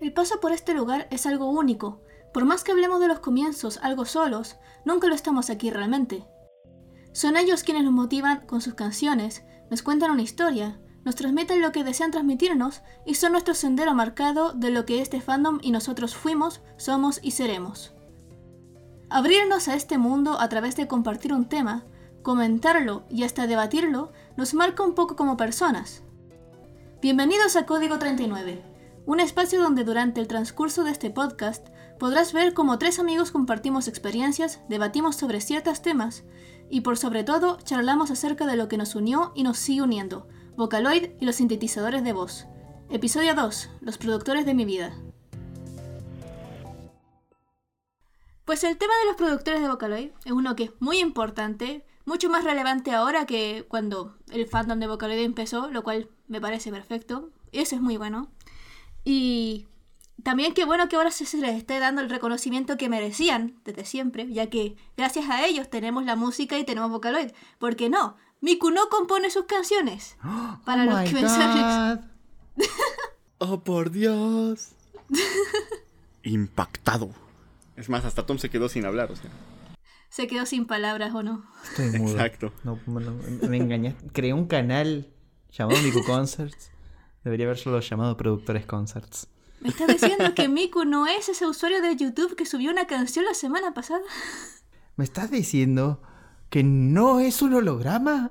El paso por este lugar es algo único. Por más que hablemos de los comienzos algo solos, nunca lo estamos aquí realmente. Son ellos quienes nos motivan con sus canciones, nos cuentan una historia, nos transmiten lo que desean transmitirnos y son nuestro sendero marcado de lo que este fandom y nosotros fuimos, somos y seremos. Abrirnos a este mundo a través de compartir un tema, comentarlo y hasta debatirlo nos marca un poco como personas. Bienvenidos a Código 39, un espacio donde durante el transcurso de este podcast podrás ver cómo tres amigos compartimos experiencias, debatimos sobre ciertos temas y por sobre todo charlamos acerca de lo que nos unió y nos sigue uniendo, Vocaloid y los sintetizadores de voz. Episodio 2, los productores de mi vida. Pues el tema de los productores de Vocaloid es uno que es muy importante, mucho más relevante ahora que cuando el fandom de Vocaloid empezó, lo cual me parece perfecto. Eso es muy bueno. Y también qué bueno que ahora se les esté dando el reconocimiento que merecían desde siempre, ya que gracias a ellos tenemos la música y tenemos Vocaloid. Porque no, Miku no compone sus canciones. Para Oh los que pensaron. God. Oh, por Dios. Impactado. Es más, hasta Tom se quedó sin hablar, o sea. Se quedó sin palabras o no. Estoy mudo. Exacto. No, no, me engañaste. Creé un canal llamado Miku Concerts. Debería haberlo llamado Productores Concerts. ¿Me estás diciendo que Miku no es ese usuario de YouTube que subió una canción la semana pasada? ¿Me estás diciendo que no es un holograma?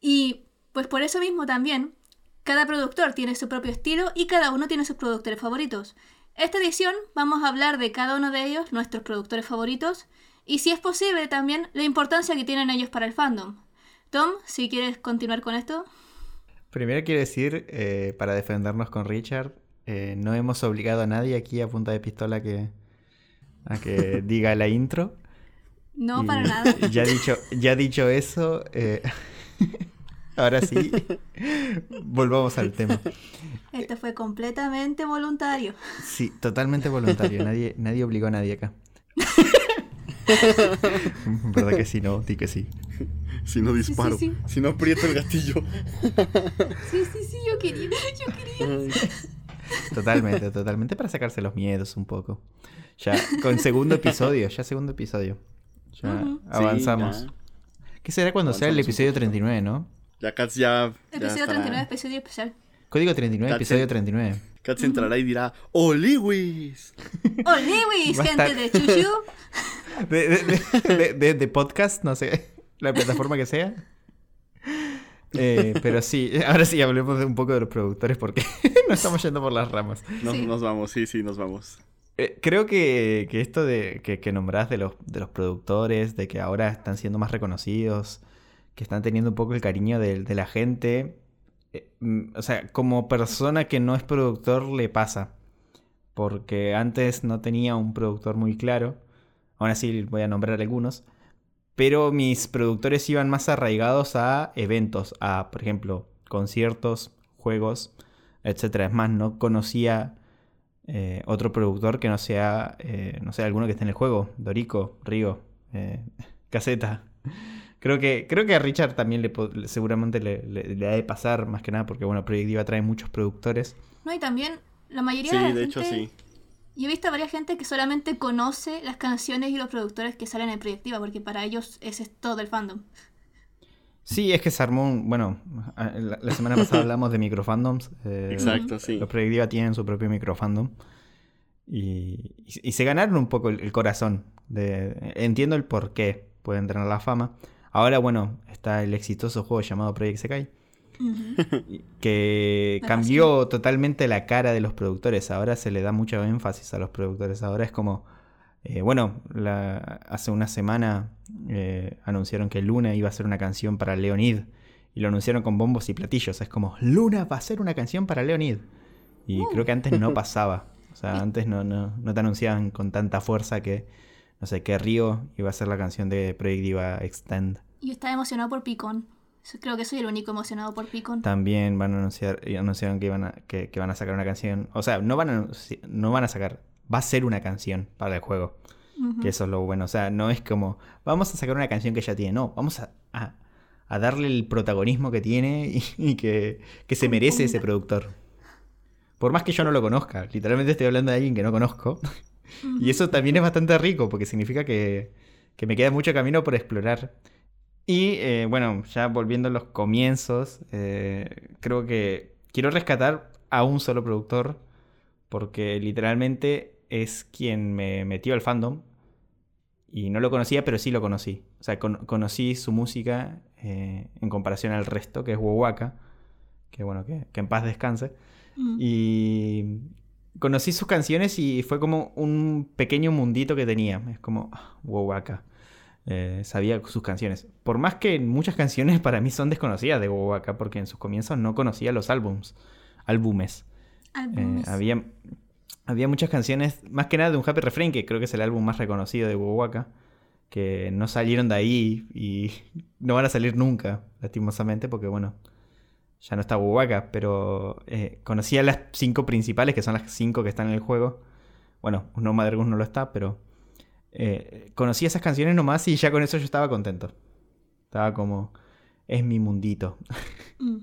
Y pues por eso mismo también, cada productor tiene su propio estilo y cada uno tiene sus productores favoritos. Esta edición vamos a hablar de cada uno de ellos, nuestros productores favoritos, y si es posible también la importancia que tienen ellos para el fandom. Tom, si quieres continuar con esto. Primero quiero decir, eh, para defendernos con Richard, eh, no hemos obligado a nadie aquí a punta de pistola que, a que diga la intro. No, Y- para nada. Ya dicho, ya dicho eso, eh, ahora sí, volvamos al tema. Esto fue completamente voluntario. Sí, totalmente voluntario. Nadie, nadie obligó a nadie acá. ¿Verdad que sí? No, di que sí. Si no disparo. sí. Si no aprieto el gatillo. Sí, sí, sí, yo quería, yo quería. Totalmente, totalmente para sacarse los miedos un poco. Ya, con segundo episodio, ya segundo episodio. Ya avanzamos. Sí, ya. ¿Qué será cuando sea el episodio poco. 39, no? Ya Katz ya. ya Episodio estará- 39, episodio especial. Código 39, That's episodio it. 39. Katz entrará y dirá: ¡Oh, Lewis! ¡Oh, Lewis, Va a gente estar- de Chuchu! De, de- de- de- de- de podcast, no sé, la plataforma que sea. Eh, pero sí, ahora sí hablemos de un poco de los productores porque no estamos yendo por las ramas. Nos, Sí. nos vamos, sí, sí, nos vamos. Eh, creo que, que esto de que, que nombrás de los, de los productores, de que ahora están siendo más reconocidos, que están teniendo un poco el cariño de, de la gente, eh, mm, o sea, como persona que no es productor le pasa, porque antes no tenía un productor muy claro, aún así voy a nombrar algunos, pero mis productores iban más arraigados a eventos, a, por ejemplo, conciertos, juegos, etcétera. Es más, no conocía eh, otro productor que no sea, eh, no sé, alguno que esté en el juego. Dorico, Río, eh, Caseta. Creo que, creo que a Richard también le, seguramente le, le- le ha de pasar, más que nada, porque bueno, Project Diva trae muchos productores. No, y también la mayoría Sí, de la de hecho, sí. Y he visto a varias gente que solamente conoce las canciones y los productores que salen en Proyectiva, porque para ellos ese es todo el fandom. Sí, es que se armó un. Bueno, la, la semana pasada hablamos de microfandoms. eh, Exacto, sí. Los Project Diva tienen su propio microfandom. Y, y, y se ganaron un poco el, el corazón. De, entiendo el por qué pueden tener la fama. Ahora, bueno, está el exitoso juego llamado Project Sekai. Que Me cambió totalmente la cara de los productores. Ahora se le da mucho énfasis a los productores. Ahora es como. eh, bueno, la- hace una semana eh, anunciaron que Luna iba a hacer una canción para Leonid. Y lo anunciaron con bombos y platillos. Es como, Luna va a hacer una canción para Leonid. Y Uh. creo que antes no pasaba. O sea, antes no, no, no te anunciaban con tanta fuerza que, no sé, que Río iba a hacer la canción de Project Diva Extend. Y estaba emocionado por Picon. So- Creo que soy el único emocionado por Picon. También van a anunciar, anunciaron que iban a, que, que van a sacar una canción. O sea, no van a no van a sacar, va a ser una canción para el juego. Que eso es lo bueno. O sea, no es como, vamos a sacar una canción que ya tiene. No, vamos a, a- a darle el protagonismo que tiene y, y que, que se merece ese productor. Por más que yo no lo conozca, literalmente estoy hablando de alguien que no conozco. y eso también es bastante rico porque significa que, que me queda mucho camino por explorar. Y eh, bueno, ya volviendo a los comienzos, eh, creo que quiero rescatar a un solo productor porque literalmente es quien me metió al fandom. Y no lo conocía, pero sí lo conocí. O sea, conocí su música eh, en comparación al resto, que es Wowaka. Que bueno, que, en paz descanse. Mm. Y conocí sus canciones y fue como un pequeño mundito que tenía. Es como, ah, Wowaka. Eh, sabía sus canciones. Por más que muchas canciones para mí son desconocidas de Wowaka, porque en sus comienzos no conocía los álbums, álbumes. Eh, había, había muchas canciones, más que nada de un Happy Refrain, que creo que es el álbum más reconocido de Wowaka, que no salieron de ahí y no van a salir nunca, lastimosamente, porque bueno, ya no está Wowaka, pero eh, conocía las cinco principales, que son las cinco que están en el juego. Bueno, No Mother no lo está, pero eh, conocí esas canciones nomás y ya con eso yo estaba contento. Estaba como, es mi mundito. Mm.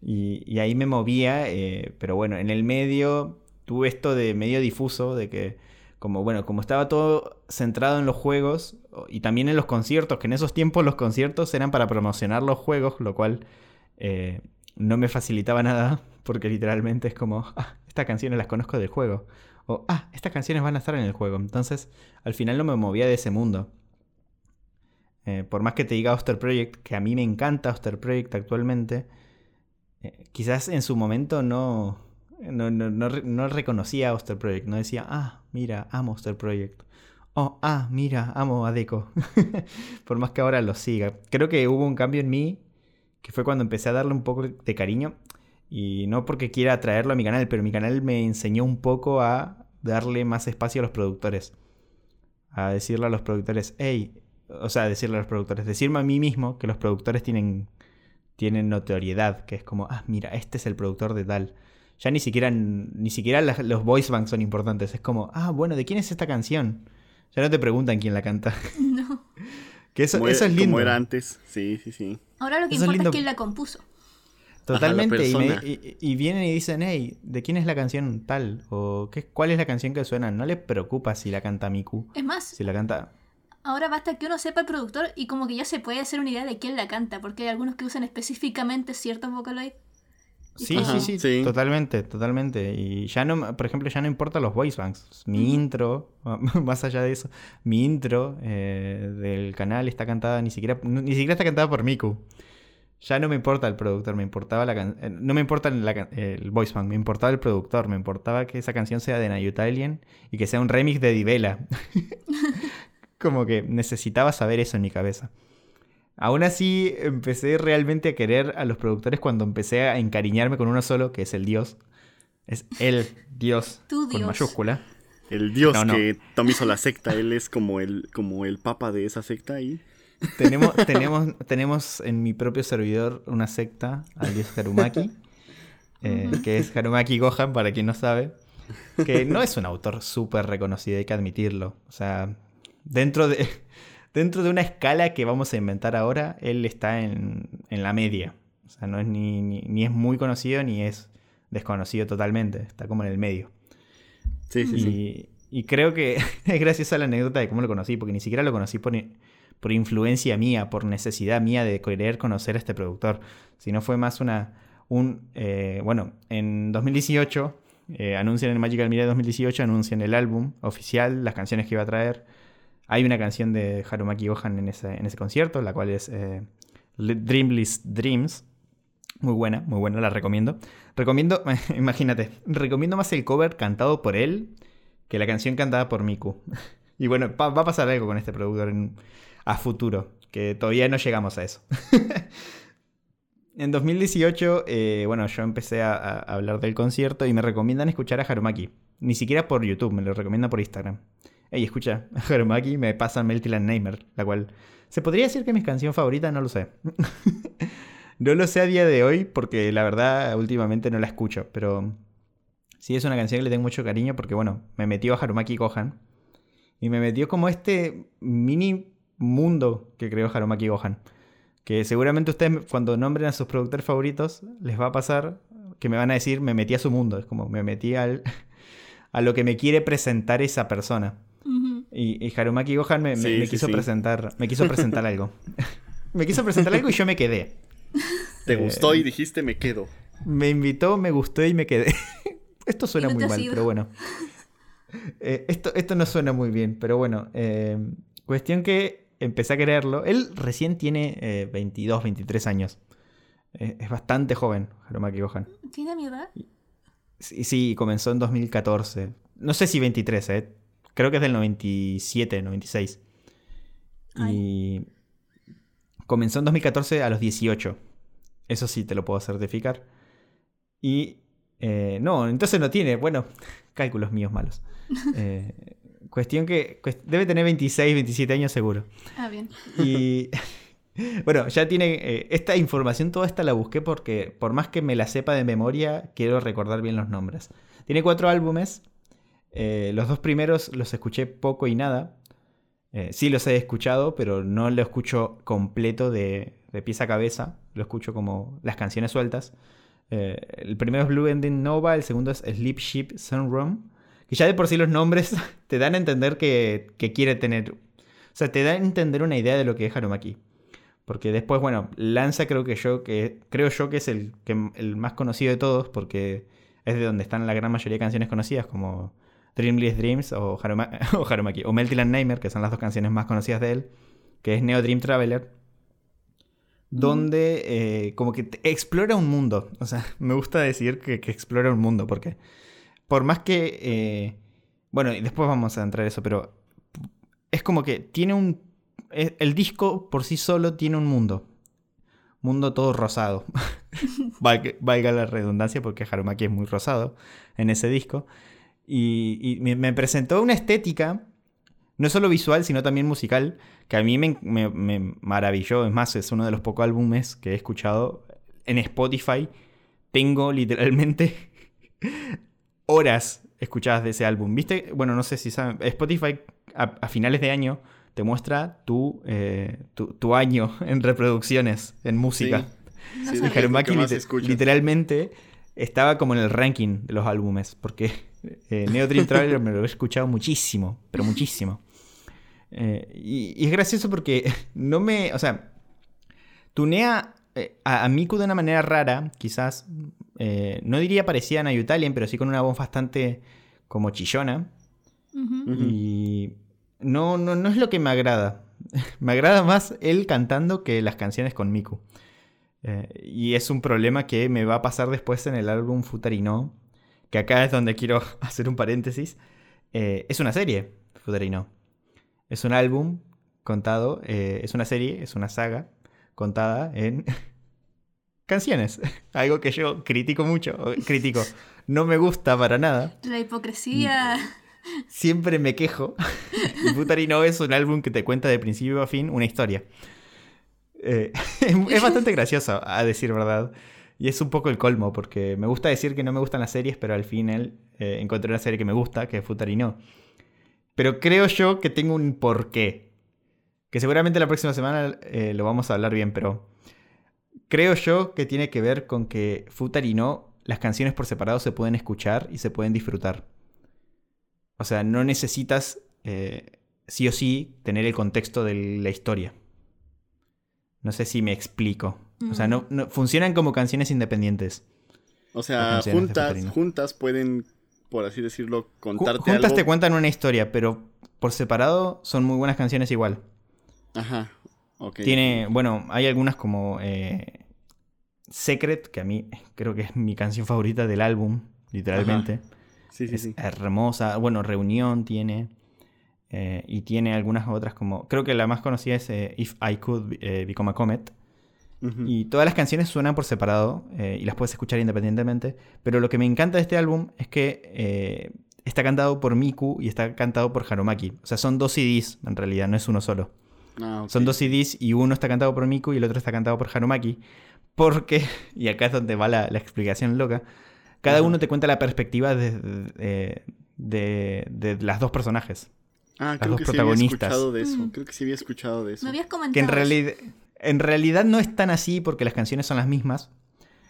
y, ahí me movía, eh, pero bueno, en el medio tuve esto de medio difuso, de que como bueno, como estaba todo centrado en los juegos y también en los conciertos, que en esos tiempos los conciertos eran para promocionar los juegos, lo cual eh, no me facilitaba nada, porque literalmente es como, ah, estas canciones las conozco del juego, o ah, estas canciones van a estar en el juego. Entonces, al final no me movía de ese mundo. Eh, por más que te diga Oster Project, que a mí me encanta Oster Project actualmente, eh, quizás en su momento no, no, no, no, reconocía Oster Project, no decía, ah, mira, amo Oster Project. Oh, ah, mira, amo a Deco. por más que ahora lo siga. Creo que hubo un cambio en mí, que fue cuando empecé a darle un poco de cariño. Y no porque quiera traerlo a mi canal, pero mi canal me enseñó un poco a darle más espacio a los productores. A decirle a los productores, hey, o sea, decirle a los productores, decirme a mí mismo que los productores tienen, tienen notoriedad, que es como, ah, mira, este es el productor de tal. Ya ni siquiera, ni siquiera los voice banks son importantes, es como, ah, bueno, ¿de quién es esta canción? Ya no te preguntan quién la canta. No. que eso, eso es lindo. Como era antes, sí, sí, sí. Ahora lo que importa es, quién la compuso. Totalmente. y, vienen y dicen, hey, ¿de quién es la canción tal? ¿O qué, cuál es la canción que suena? No le preocupa si la canta Miku. Es más. Si la canta. Ahora basta que uno sepa el productor y como que ya se puede hacer una idea de quién la canta, porque hay algunos que usan específicamente ciertos vocaloids. Sí, sí, sí, totalmente, totalmente. Y ya no, por ejemplo, ya no importa los voice banks. Mi intro, más allá de eso, mi intro eh, del canal está cantada, ni siquiera, ni siquiera está cantada por Miku. Ya no me importa el productor, me importaba la eh, No me importa el voice bank, me importaba el productor, me importaba que esa canción sea de Nayutalien y que sea un remix de Divela. Como que necesitaba saber eso en mi cabeza. Aún así, empecé realmente a querer a los productores cuando empecé a encariñarme con uno solo, que es el Dios. Es el Dios, con mayúscula. El Dios que Tom hizo la secta, él es como el, como el papa de esa secta ahí. Tenemos, tenemos, tenemos en mi propio servidor una secta al Dios Harumaki, eh, que es Harumaki Gohan, para quien no sabe, que no es un autor súper reconocido, hay que admitirlo. O sea, dentro de dentro de una escala que vamos a inventar ahora, él está en, la media. O sea, no es ni, ni, es muy conocido ni es desconocido totalmente. Está como en el medio. Sí, sí, y, sí. Y creo que es graciosa la anécdota de cómo lo conocí, porque ni siquiera lo conocí por, por influencia mía, por necesidad mía de querer conocer a este productor. Sino fue más una. Un, eh, bueno, en 2018 eh, anuncian en Magical Mirror 2018, anuncian el álbum oficial, las canciones que iba a traer. Hay una canción de Harumaki Gohan en ese, en ese concierto, la cual es eh, Dreamless Dreams. Muy buena, muy buena, la recomiendo. Recomiendo, imagínate, recomiendo más el cover cantado por él que la canción cantada por Miku. y bueno, va, a pasar algo con este productor a futuro, que todavía no llegamos a eso. en 2018, eh, bueno, yo empecé a, a, hablar del concierto y me recomiendan escuchar a Harumaki. Ni siquiera por YouTube, me lo recomiendan por Instagram. Ey, escucha, Harumaki me pasa Meltiland Neymer, la cual se podría decir que es mi canción favorita, no lo sé. no lo sé a día de hoy porque la verdad últimamente no la escucho, pero sí es una canción que le tengo mucho cariño porque bueno, me metió a Harumaki Gohan y me metió como este mini mundo que creó Harumaki Gohan. Que seguramente ustedes cuando nombren a sus productores favoritos les va a pasar que me van a decir, me metí a su mundo. Es como, me metí al, a lo que me quiere presentar esa persona. y, Harumaki Gohan me, quiso presentar, me quiso presentar algo. me quiso presentar algo y yo me quedé. Te gustó y dijiste me quedo. Me invitó, me gustó y me quedé. esto suena muy mal, pero bueno. Eh, esto, esto no suena muy bien, pero bueno. Eh, cuestión que empecé a quererlo. Él recién tiene 22, 23 años. es bastante joven, Harumaki Gohan. ¿Tiene mi edad? Sí, sí, comenzó en 2014. No sé si 23, ¿eh? Creo que es del 97, 96. Y comenzó en 2014 a los 18. Eso sí, te lo puedo certificar. Y... Eh, no, entonces no tiene, bueno, cálculos míos malos. Eh, cuestión que debe tener 26, 27 años seguro. Ah, bien. Y bueno, ya tiene eh, esta información, toda esta la busqué porque por más que me la sepa de memoria, quiero recordar bien los nombres. Tiene cuatro álbumes. Eh, los dos primeros los escuché poco y nada. Eh, sí los he escuchado, pero no lo escucho completo de, de pieza a cabeza. Lo escucho como las canciones sueltas. el primero es Blue Ending Nova, el segundo es Sleep Ship Sunroom. Que ya de por sí los nombres te dan a entender que, que quiere tener. O sea, te dan a entender una idea de lo que es Harumaki. Porque después, bueno, Lanza creo que yo, que creo yo que es el, que, el más conocido de todos, porque es de donde están la gran mayoría de canciones conocidas, como Dreamless Dreams o, Harumaki, o Meltyland Nightmare, que son las dos canciones más conocidas de él, que es Neo Dream Traveler, donde eh, como que explora un mundo. O sea, me gusta decir que, explora un mundo, porque por más que... Eh, bueno, y después vamos a entrar en eso, pero es como que tiene un el disco por sí solo tiene un mundo. Mundo todo rosado. valga, la redundancia porque Harumaki es muy rosado en ese disco. Y, me, presentó una estética, no solo visual, sino también musical, que a mí me, me, maravilló. Es más, es uno de los pocos álbumes que he escuchado en Spotify. Tengo literalmente horas escuchadas de ese álbum. ¿Viste? Bueno, no sé si saben. Spotify a finales de año te muestra tu, eh, tu, año en reproducciones, en música. Sí. literalmente estaba como en el ranking de los álbumes, porque eh, Neo Dream Traveler me lo he escuchado muchísimo, pero muchísimo. Eh, y, es gracioso porque no me, o sea, tunea a, Miku de una manera rara, quizás, no diría parecida a Nayutalien, pero sí con una voz bastante como chillona. Y no, no, no es lo que me agrada. me agrada más él cantando que las canciones con Miku. Eh, y es un problema que me va a pasar después en el álbum Futarino, que acá es donde quiero hacer un paréntesis. Eh, es una serie, Futarino. Es un álbum contado, eh, es una serie, es una saga contada en canciones. Algo que yo critico mucho, critico. No me gusta para nada. La hipocresía siempre me quejo. y Futarino es un álbum que te cuenta de principio a fin una historia. Eh, es bastante gracioso, a decir verdad. Y es un poco el colmo, porque me gusta decir que no me gustan las series, pero al final eh, encontré una serie que me gusta, que es Futarino. Pero creo yo que tengo un porqué. Que seguramente la próxima semana eh, lo vamos a hablar bien, pero creo yo que tiene que ver con que Futarino, las canciones por separado se pueden escuchar y se pueden disfrutar. O sea, no necesitas eh, sí o sí tener el contexto de la historia. No sé si me explico. O sea, no, funcionan como canciones independientes. O sea, juntas, juntas pueden, por así decirlo, contarte Juntas te cuentan una historia, pero por separado son muy buenas canciones igual. Ajá, Tiene, bueno, hay algunas como eh, Secret, que a mí creo que es mi canción favorita del álbum, literalmente. Sí, sí, es hermosa. Bueno, Reunión tiene. Eh, y tiene algunas otras como... Creo que la más conocida es eh, If I Could Become a Comet. Y todas las canciones suenan por separado y las puedes escuchar independientemente. Pero lo que me encanta de este álbum es que está cantado por Miku y está cantado por Harumaki. O sea, son dos CDs en realidad, no es uno solo. Ah, son dos CDs y uno está cantado por Miku y el otro está cantado por Harumaki. Porque, y acá es donde va la explicación loca, cada uno te cuenta la perspectiva de, de, las dos personajes. Ah, creo que Sí había escuchado de eso. Mm. Creo que sí había escuchado de eso. Me habías comentado. Que en realidad, en realidad no es tan así porque las canciones son las mismas.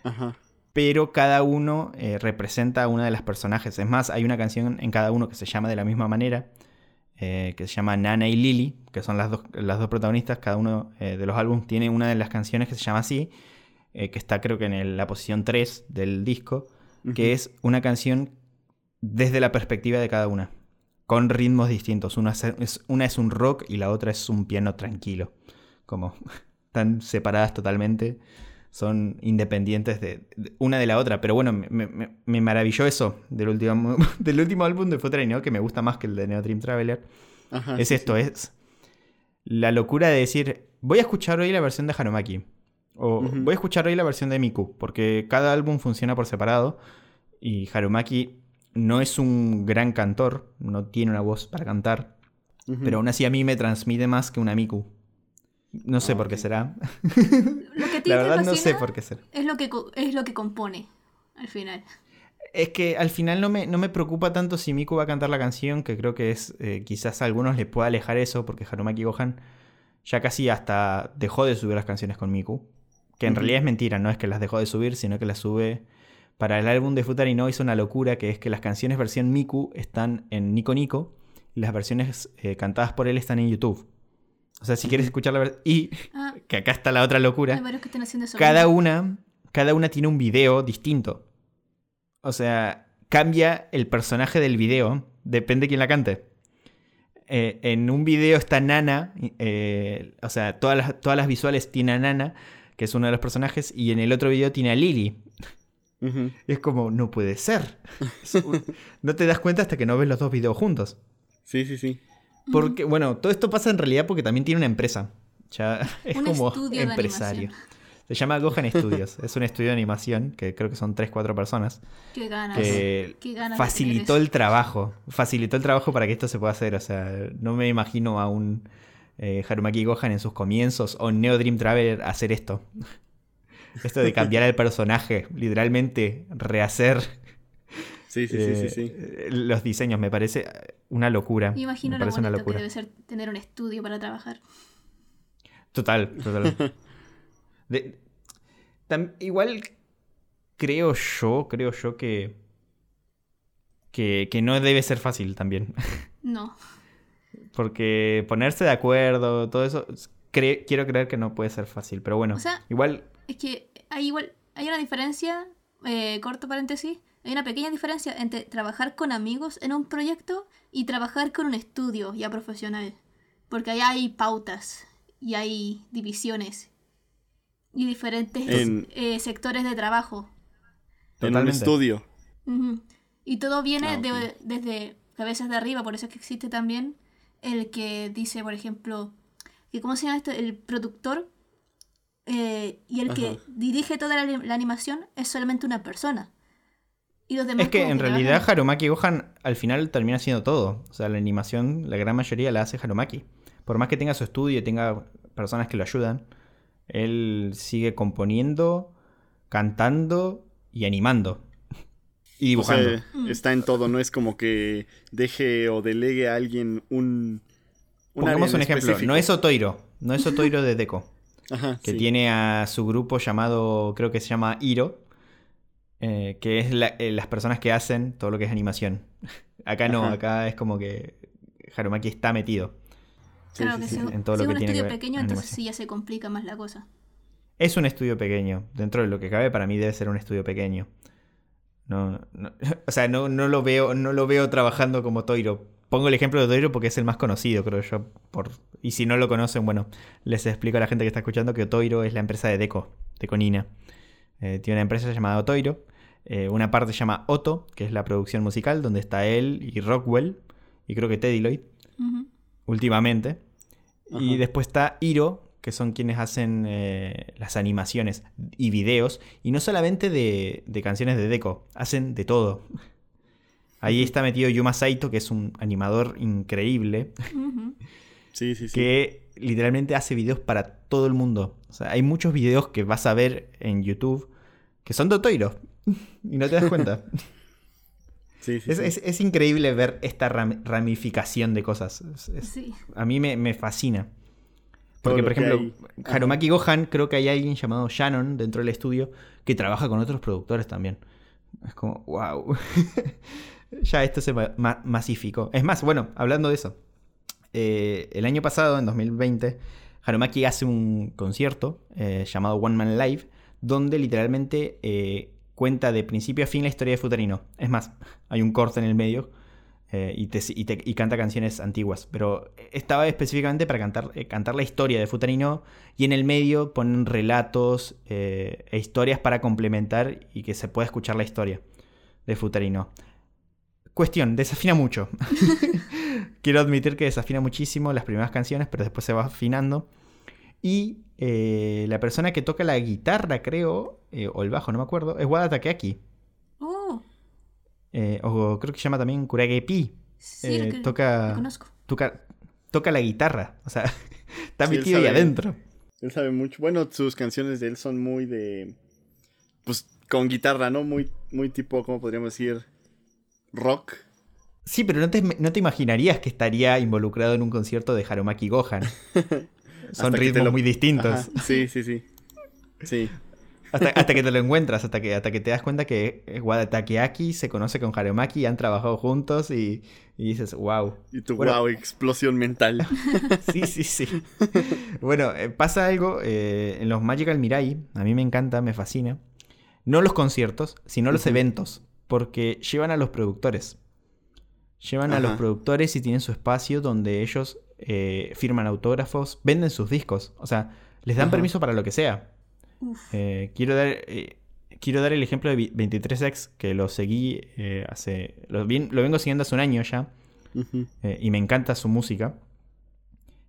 Ajá. pero cada uno eh, representa a una de las personajes. Es más, hay una canción en cada uno que se llama de la misma manera, eh, que se llama Nana y Lily, que son las dos, las dos protagonistas. Cada uno eh, de los álbumes tiene una de las canciones que se llama así, que está creo que en la posición 3 del disco, que es una canción desde la perspectiva de cada una, con ritmos distintos. Una es, una es un rock y la otra es un piano tranquilo, como están separadas totalmente son independientes de, una de la otra. Pero bueno, me, maravilló eso del último, del último álbum de Future ¿no? que me gusta más que el de Neo Dream Traveler. es esto, es la locura de decir, voy a escuchar hoy la versión de Hanumaki. O voy a escuchar hoy la versión de Miku. Porque cada álbum funciona por separado. Y Harumaki no es un gran cantor, no tiene una voz para cantar. Pero aún así a mí me transmite más que una Miku. No sé por qué será. la verdad no sé por qué será. Es lo que, es lo que compone al final. Es que al final no me, no me preocupa tanto si Miku va a cantar la canción, que creo que es eh, quizás a algunos les pueda alejar eso, porque Harumaki Gohan ya casi hasta dejó de subir las canciones con Miku. Que en realidad es mentira, no es que las dejó de subir, sino que las sube para el álbum de Futari no hizo una locura, que es que las canciones versión Miku están en Nico Nico y las versiones eh, cantadas por él están en YouTube. O sea, si quieres escuchar la verdad. Y ah. que acá está la otra locura. cada una, cada una tiene un video distinto. O sea, cambia el personaje del video. Depende de quién la cante. Eh, en un video está Nana. Eh, o sea, todas las, todas las visuales tiene a Nana, que es uno de los personajes. Y en el otro video tiene a Lily. Es como, no puede ser. no te das cuenta hasta que no ves los dos videos juntos. Sí, sí, sí. Porque, bueno, todo esto pasa en realidad porque también tiene una empresa. Ya es como empresario. Se llama Gohan Studios. es un estudio de animación que creo que son 3-4 personas. Qué ganas. Que facilitó el trabajo. Facilitó el trabajo para que esto se pueda hacer. O sea, no me imagino a un eh, Harumaki Gohan en sus comienzos o Neo Dream Traveler hacer esto. esto de cambiar el personaje, literalmente rehacer Sí, sí, sí, sí, eh, Los diseños me parece una locura. Me imagino me lo bonito que debe ser tener un estudio para trabajar. Total, total. igual creo yo, creo yo que, que, que no debe ser fácil también. No. Porque ponerse de acuerdo, todo eso, quiero creer que no puede ser fácil, pero bueno, igual... Es que hay igual, hay una diferencia, eh, corto paréntesis, hay una pequeña diferencia entre trabajar con amigos en un proyecto y trabajar con un estudio ya profesional. Porque ahí hay pautas y hay divisiones y diferentes eh, sectores de trabajo. En un estudio. Y todo viene ah, desde cabezas de arriba, por eso es que existe también el que dice, por ejemplo, que ¿cómo se llama esto? El productor eh, y el que dirige toda la, animación es solamente una persona es que en realidad Harumaki Gohan al final termina haciendo todo. O sea, la animación, la gran mayoría la hace Harumaki. Por más que tenga su estudio y tenga personas que lo ayudan, él sigue componiendo, cantando y animando. Y dibujando. está en todo, no es como que deje o delegue a alguien un. Pongamos un ejemplo, no es Otoiro, no es Otoiro de Deco. que tiene a su grupo llamado, creo que se llama Iro, eh, que es eh, las personas que hacen todo lo que es animación. acá no, acá es como que Harumaki está metido. Claro que sí, en todo lo que un estudio pequeño, entonces sí ya se complica más la cosa. Es un estudio pequeño. Dentro de lo que cabe, para mí debe ser un estudio pequeño. No, o sea, no, no, lo veo, no lo veo trabajando como Toiro. Pongo el ejemplo de Toiro porque es el más conocido, creo yo. Por, y si no lo conocen, bueno, les explico a la gente que está escuchando que Toiro es la empresa de Deco, Deco Nina. Eh, tiene una empresa llamada Otoiro. Eh, una parte se llama Otto, que es la producción musical, donde está él y Rockwell, y creo que Teddy Lloyd, últimamente. Y después está Iro, que son quienes hacen eh, las animaciones y videos, y no solamente de, canciones de Deco, hacen de todo. Ahí está metido Yuma Saito, que es un animador increíble. Sí, sí, sí. Que literalmente hace videos para todo el mundo. O sea, hay muchos videos que vas a ver en YouTube que son de Otoiro y no te das cuenta. es, increíble ver esta ramificación de cosas. A mí me, fascina. Porque, por ejemplo, Harumaki Gohan, creo que hay alguien llamado Shannon dentro del estudio que trabaja con otros productores también. Es como, wow. ya esto se masificó. Es más, bueno, hablando de eso. Eh, el año pasado, en 2020, Harumaki hace un concierto eh, llamado One Man Live, donde literalmente eh, cuenta de principio a fin la historia de Futarino. Es más, hay un corte en el medio eh, y, canta canciones antiguas. Pero estaba específicamente para cantar, eh, cantar la historia de Futarino y en el medio ponen relatos eh, e historias para complementar y que se pueda escuchar la historia de Futarino. Cuestión, desafina mucho. Quiero admitir que desafina muchísimo las primeras canciones, pero después se va afinando. Y la persona que toca la guitarra, creo, o el bajo, no me acuerdo, es Wada Takeaki. Eh, o creo que se llama también Kurage Pi. Eh, toca, toca, toca, la guitarra. O sea, está metido ahí adentro. Él sabe mucho. Bueno, sus canciones de él son muy de. Pues con guitarra, ¿no? Muy, muy tipo, ¿cómo podríamos decir? Rock. Sí, pero no te, no te imaginarías que estaría involucrado en un concierto de Harumaki Gohan. Son ritmos muy distintos. Sí, sí, sí. Sí. Hasta, que te lo encuentras, hasta que, hasta que te das cuenta que Wada Takeaki se conoce con Harumaki, han trabajado juntos y, dices, wow. Y tu wow, explosión mental. sí, sí, sí. bueno, eh, pasa algo eh, en los Magical Mirai, a mí me encanta, me fascina. No los conciertos, sino los eventos, porque llevan a los productores. Llevan a los productores y tienen su espacio donde ellos eh, firman autógrafos, venden sus discos, o sea, les dan permiso para lo que sea. Eh, quiero, dar, eh, quiero dar el ejemplo de 23X, que lo seguí hace. Lo, lo, vengo siguiendo hace un año ya. y me encanta su música.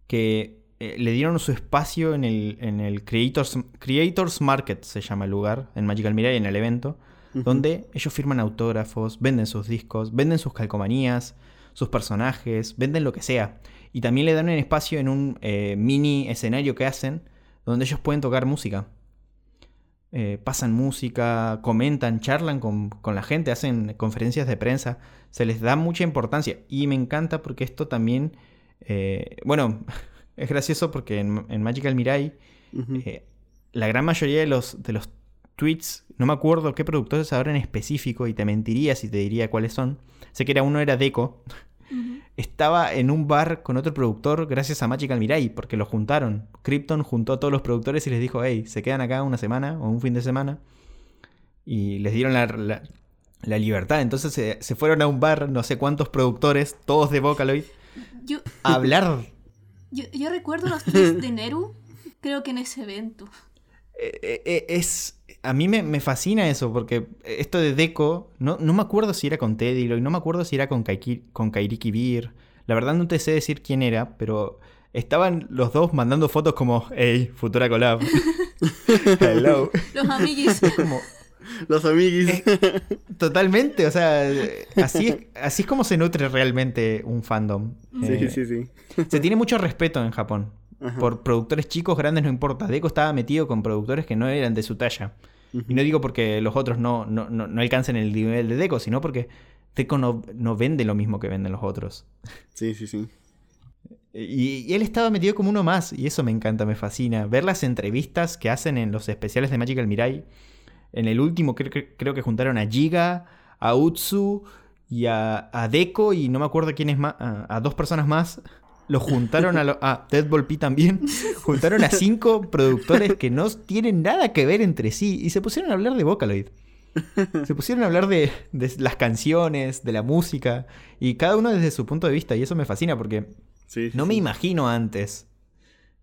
Que le dieron su espacio en el, en el Creators, Creators Market, se llama el lugar, en Magical Mirai, en el evento. Donde ellos firman autógrafos, venden sus discos, venden sus calcomanías, sus personajes, venden lo que sea. Y también le dan un espacio en un mini escenario que hacen donde ellos pueden tocar música. Eh, pasan música, comentan, charlan con, la gente, hacen conferencias de prensa, se les da mucha importancia y me encanta porque esto también, eh, bueno, es gracioso porque en, Magical Mirai eh, la gran mayoría de los, de los tweets, no me acuerdo qué productores ahora en específico y te mentiría si te diría cuáles son, sé que era uno era Deco, estaba en un bar con otro productor gracias a Magical Mirai, porque lo juntaron. Krypton juntó a todos los productores y les dijo, hey, se quedan acá una semana o un fin de semana. Y les dieron la, libertad. Entonces se, fueron a un bar, no sé cuántos productores, todos de Vocaloid, a hablar. Yo, recuerdo los tweets de Neru, creo que en ese evento. Eh, eh, eh, es a mí me, fascina eso, porque esto de Deco, no, no me acuerdo si era con Teddy y no me acuerdo si era con, con Kairiki Beer. La verdad no te sé decir quién era, pero estaban los dos mandando fotos como, hey, futura collab. Hello. Los amiguis. Los amiguis. totalmente, o sea, así es, así es como se nutre realmente un fandom. Sí, eh, sí, sí. Se tiene mucho respeto en Japón. Por productores chicos, grandes, no importa. Deco estaba metido con productores que no eran de su talla. Y no digo porque los otros no, no, no, alcancen el nivel de Deco, sino porque Deco no, no, vende lo mismo que venden los otros. Sí, sí, sí. Y, él estaba metido como uno más, y eso me encanta, me fascina. Ver las entrevistas que hacen en los especiales de Magical Mirai. En el último creo, creo que juntaron a Giga, a Utsu y a, a Deco, y no me acuerdo quién es más, a dos personas más lo juntaron a, lo, a Deadball P también, juntaron a cinco productores que no tienen nada que ver entre sí y se pusieron a hablar de Vocaloid. Se pusieron a hablar de, las canciones, de la música, y cada uno desde su punto de vista, y eso me fascina porque no me imagino antes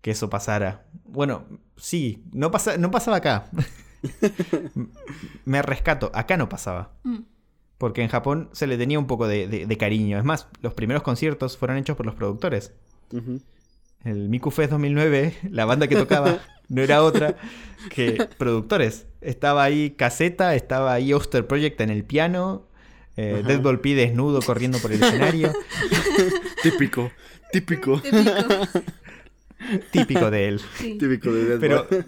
que eso pasara. Bueno, sí, no, pasa, no pasaba acá. me rescato, acá no pasaba. Mm. Porque en Japón se le tenía un poco de, cariño. Es más, los primeros conciertos fueron hechos por los productores. El Miku Fest 2009, la banda que tocaba, no era otra que productores. Estaba ahí Caseta, estaba ahí Oster Project en el piano, eh, Deadball P desnudo corriendo por el escenario. típico, típico. Típico. de él. Típico de Deadball. Pero,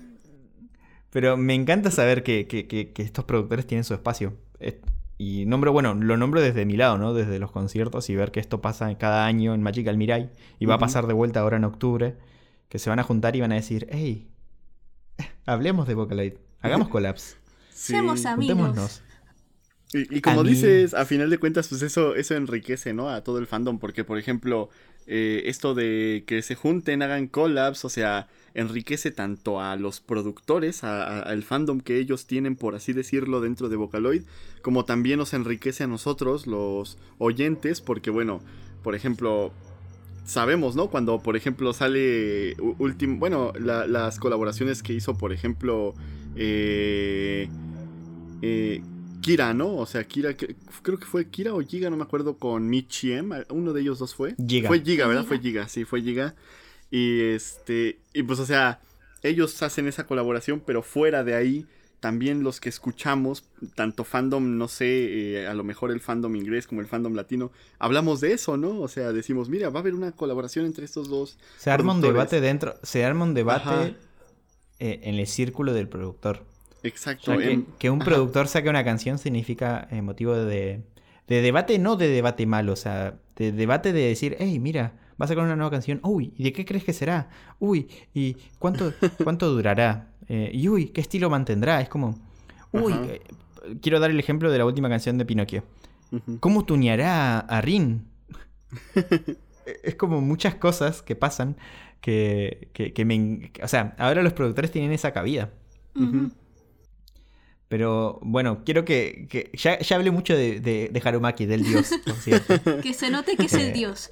pero me encanta saber que, que estos productores tienen su espacio. Y nombro, bueno, lo nombro desde mi lado, ¿no? Desde los conciertos y ver que esto pasa cada año en Magical Mirai. Y va a pasar de vuelta ahora en octubre. que se van a juntar y van a decir, hey, hablemos de Vocaloid, hagamos collabs. Sí. Seamos amigos. Juntémonos. Y, y como A dices, a final de cuentas, pues eso, eso enriquece, ¿no? A todo el fandom, porque, por ejemplo, eh, esto de que se junten, hagan collabs, o sea, enriquece tanto a los productores, al fandom que ellos tienen, por así decirlo, dentro de Vocaloid, como también nos enriquece a nosotros, los oyentes, porque, bueno, por ejemplo, sabemos, ¿no? Cuando, por ejemplo, sale último, bueno, la- las colaboraciones que hizo, por ejemplo, eh, eh, Kira, ¿no? O sea, Kira, que- creo que fue Kira o Giga, no me acuerdo, con Michiem, uno de ellos dos fue. Giga. Fue Giga, ¿verdad? Giga. Fue Giga, sí, fue Giga. Y este, y pues, o sea, ellos hacen esa colaboración, pero fuera de ahí, también los que escuchamos, tanto fandom, no sé, eh, a lo mejor el fandom inglés como el fandom latino, hablamos de eso, ¿no? O sea, decimos, mira, va a haber una colaboración entre estos dos. Se arma un debate dentro, se arma un debate eh, en el círculo del productor. O Exacto. sea, que, em, que un ajá. productor saque una canción significa eh, motivo de, de debate, no de debate malo, o sea, de debate de decir, hey, mira, va a sacar una nueva canción, uy, ¿y de qué crees que será? Uy, ¿y cuánto, cuánto durará? Eh, y uy, ¿qué estilo mantendrá? Es como, uy, eh, quiero dar el ejemplo de la última canción de Pinocchio. ¿Cómo tuneará a Rin? es como muchas cosas que pasan que, que, que me... O sea, ahora los productores tienen esa cabida. Pero bueno, quiero que... que- ya, ya hablé mucho de, de, de Harumaki, del dios, por cierto. Que se note que es el Eh, dios.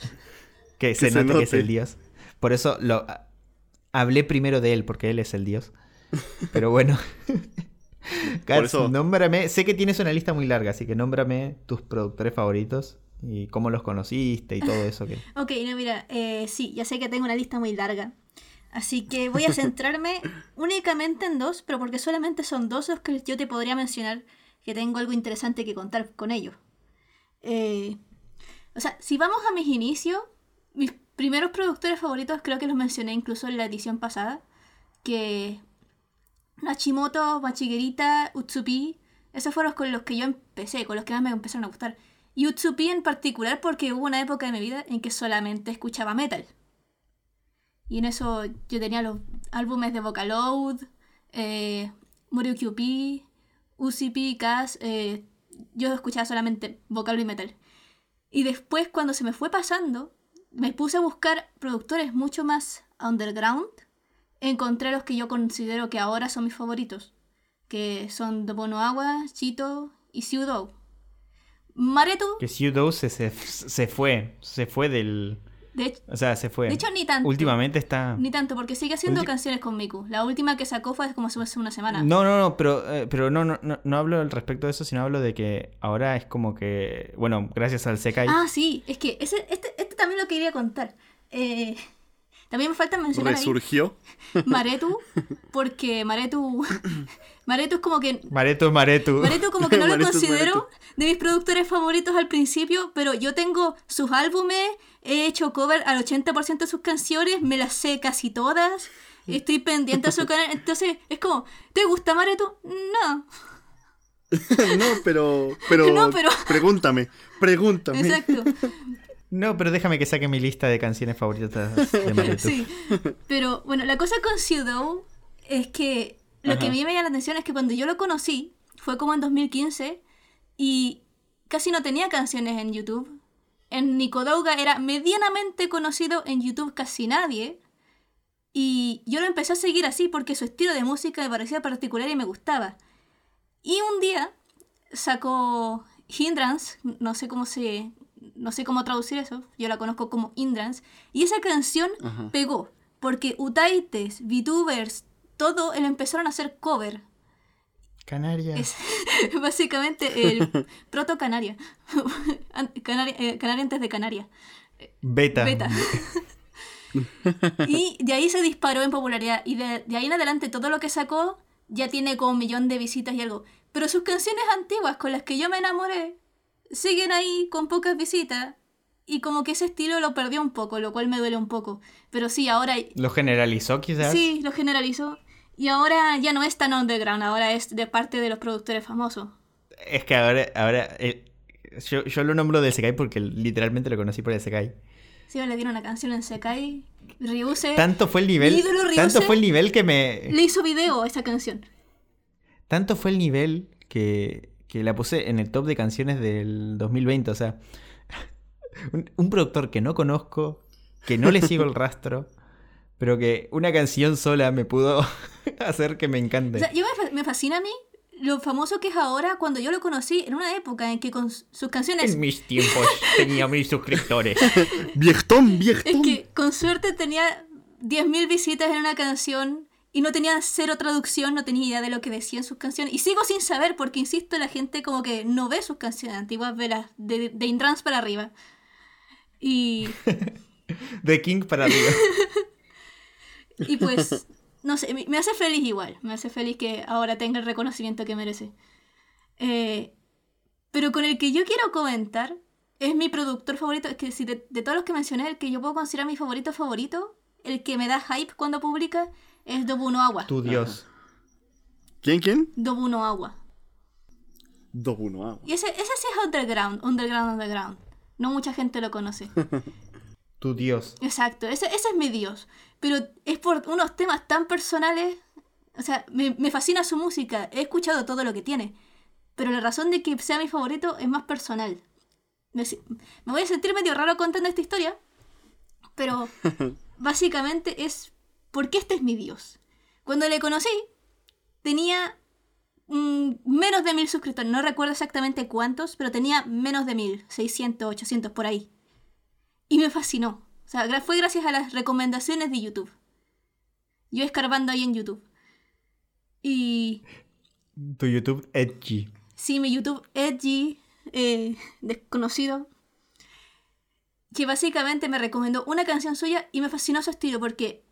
Que se, se note, que es el dios. Por eso lo hablé primero de él, porque él es el dios. Pero bueno. Gats, eso- nómbrame. Sé que tienes una lista muy larga, así que nómbrame tus productores favoritos y cómo los conociste y todo eso que. Ok, no, mira, eh, sí, ya sé que tengo una lista muy larga. Así que voy a centrarme únicamente en dos, pero porque solamente son dos los que yo te podría mencionar que tengo algo interesante que contar con ellos. Eh, o sea, si vamos a mis inicios, mis primeros productores favoritos creo que los mencioné incluso en la edición pasada, que Hachimoto, Machiguerita, Utsupi, esos fueron con los que yo empecé, con los que más me empezaron a gustar. Y Utsupi en particular porque hubo una época de mi vida en que solamente escuchaba metal. Y en eso yo tenía los álbumes de Vocaloid, eh, Muryukyupi, UCP, Kaz, eh, yo escuchaba solamente Vocaloid y metal. Y después cuando se me fue pasando, me puse a buscar productores mucho más underground. Encontré los que yo considero que ahora son mis favoritos, que son Dobono Agua, Chito y Siudo. Maretu, Que Pseudo se, se, se fue. Se fue del. De, hecho- O sea, se fue. de hecho ni tanto. Últimamente está. Ni tanto, porque sigue haciendo Ulti- canciones con Miku. La última que sacó fue como hace una semana. No, no, no, pero, eh, pero no, no, no, no hablo al respecto de eso, sino hablo de que ahora es como que. Bueno, gracias al Sekai. Ah, sí, es que ese, este, este también lo quería contar. Eh, también me falta mencionar ahí Resurgió. Maretu, porque Maretu, Maretu es como que Maretu, Maretu. Maretu como que no lo Maretu es considero Maretu. de mis productores favoritos al principio, pero yo tengo sus álbumes, he hecho cover al 80% de sus canciones, me las sé casi todas, estoy pendiente a su canal, entonces es como, ¿te gusta Maretu? No, no, pero, pero, No, pero- pregúntame, pregúntame. exacto. No, pero déjame que saque mi lista de canciones favoritas de. Sí, pero bueno, la cosa con Pseudo es que lo que a mí me llama la atención es que cuando yo lo conocí fue como en 2015 y casi no tenía canciones en YouTube. En Nicodouga era medianamente conocido en YouTube casi nadie. Y yo lo empecé a seguir así porque su estilo de música me parecía particular y me gustaba. Y un día sacó Hindrance, no sé cómo se no sé cómo traducir eso, yo la conozco como Hindrance, y esa canción Ajá. pegó, porque Utaites, VTubers, todo le empezaron a hacer cover. Canaria. Es básicamente el proto Canaria. An- Canaria, eh, Canaria antes de Canaria. Beta. Beta. y de ahí se disparó en popularidad. Y de, de ahí en adelante todo lo que sacó ya tiene como un millón de visitas y algo. Pero sus canciones antiguas con las que yo me enamoré siguen ahí con pocas visitas. Y como que ese estilo lo perdió un poco, lo cual me duele un poco. Pero sí, ahora ¿Lo generalizó quizás? Sí, lo generalizó. Y ahora ya no es tan underground, ahora es de parte de los productores famosos. Es que ahora, ahora eh, yo, yo lo nombro del Sekai porque literalmente lo conocí por el Sekai. Sí, le dieron una canción en Sekai. Ryuse Tanto fue el nivel. Ídolo Tanto Ryuse- fue el nivel que me. le hizo video a esa canción. Tanto fue el nivel que, que la puse en el top de canciones del 2020. O sea, un, un productor que no conozco, que no le sigo el rastro, pero que una canción sola me pudo hacer que me encante. O sea, yo me, me fascina a mí lo famoso que es ahora cuando yo lo conocí en una época en que con sus canciones... en mis tiempos tenía mil suscriptores. Viejtón, Es viejtón. que con suerte tenía 10.000 visitas en una canción y no tenía cero traducción, no tenía idea de lo que decían sus canciones. Y sigo sin saber porque, insisto, la gente como que no ve sus canciones antiguas, ve las de, de Intrans para arriba. Y, De King para arriba. y pues, no sé, me, hace feliz igual. Me hace feliz que ahora tenga el reconocimiento que merece. Eh, pero con el que yo quiero comentar es mi productor favorito. Es que si de, de todos los que mencioné, el que yo puedo considerar mi favorito favorito, el que me da hype cuando publica, es Dobuno Agua. Tu Dios. ¿Quién, quién? Dobuno Agua. Dobuno Agua. Y ese, ese sí es underground, underground, underground. No mucha gente lo conoce. Tu Dios. Exacto, ese, ese es mi dios. Pero es por unos temas tan personales. O sea, me, me fascina su música. He escuchado todo lo que tiene. Pero la razón de que sea mi favorito es más personal. Me, me voy a sentir medio raro contando esta historia. Pero básicamente es porque este es mi dios. Cuando le conocí, tenía mm, menos de mil suscriptores. No recuerdo exactamente cuántos, pero tenía menos de mil. 600, 800 por ahí. Y me fascinó. O sea, fue gracias a las recomendaciones de YouTube. Yo escarbando ahí en YouTube. Y Tu YouTube edgy. sí, mi YouTube edgy, eh, desconocido, que básicamente me recomendó una canción suya y me fascinó su estilo porque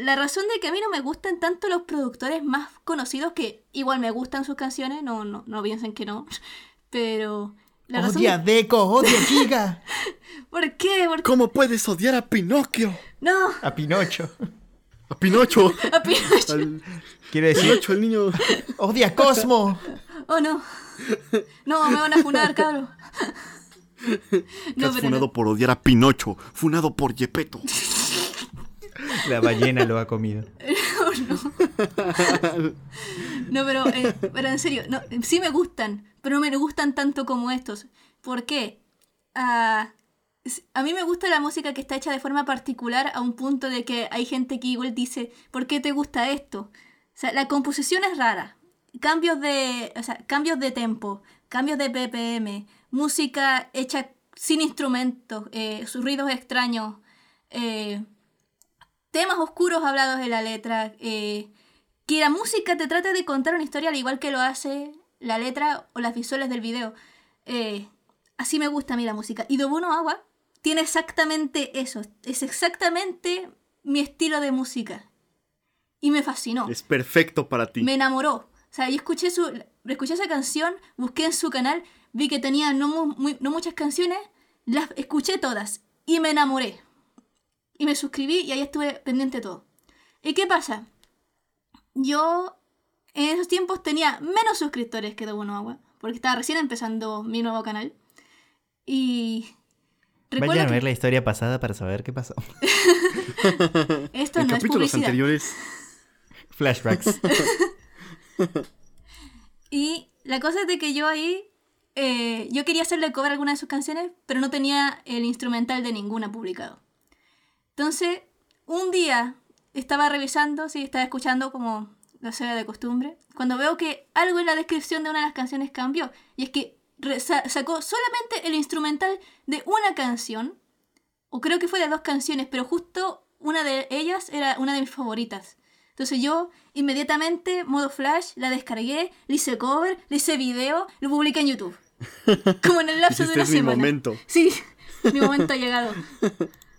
la razón de que a mí no me gustan tanto los productores más conocidos, que igual me gustan sus canciones, no, no, no piensen que no, pero... La razón Odia de... Deco, odia Giga. ¿Por qué? ¿Por qué? ¿Cómo puedes odiar a Pinocchio? No, A Pinocho. A Pinocho. a Pinocho. Al Quiere decir, Pinocho, el niño. odia a Cosmo. Oh no. No, me van a funar, cabrón. No, funado no. por odiar a Pinocho. Funado por Yepeto. La ballena lo ha comido. No, pero, eh, pero en serio, no, sí me gustan, pero no me gustan tanto como estos. ¿Por qué? S- a mí me gusta la música que está hecha de forma particular a un punto de que hay gente que igual dice, ¿por qué te gusta esto? O sea, la composición es rara. Cambios de, o sea, cambios de tempo, cambios de BPM, música hecha sin instrumentos, eh, sus ruidos extraños, eh, temas oscuros hablados en la letra, eh, que la música te trate de contar una historia al igual que lo hace la letra o las visuales del video. Eh, así me gusta a mí la música. Y Dobuno Agua tiene exactamente eso. Es exactamente mi estilo de música. Y me fascinó. Es perfecto para ti. Me enamoró. O sea, yo escuché, su, escuché esa canción, busqué en su canal, vi que tenía no, mu- muy- no muchas canciones, las escuché todas y me enamoré. Y me suscribí y ahí estuve pendiente de todo. ¿Y qué pasa? Yo en esos tiempos tenía menos suscriptores que Dobuno Agua, porque estaba recién empezando mi nuevo canal. Y... recuerdo Vayan a que ver la historia pasada para saber qué pasó. esto en no es capítulos publicidad. anteriores. Flashbacks. Y la cosa es de que yo ahí, eh, yo quería hacerle cover a alguna de sus canciones, pero no tenía el instrumental de ninguna publicado. Entonces, un día estaba revisando, sí, estaba escuchando como lo sea de costumbre, cuando veo que algo en la descripción de una de las canciones cambió, y es que sacó solamente el instrumental de una canción, o creo que fue de dos canciones, pero justo una de ellas era una de mis favoritas. Entonces yo inmediatamente, modo flash, la descargué, le hice cover, le hice video, lo publiqué en YouTube. Como en el lapso de una "Es mi semana. momento". Sí, mi momento ha llegado.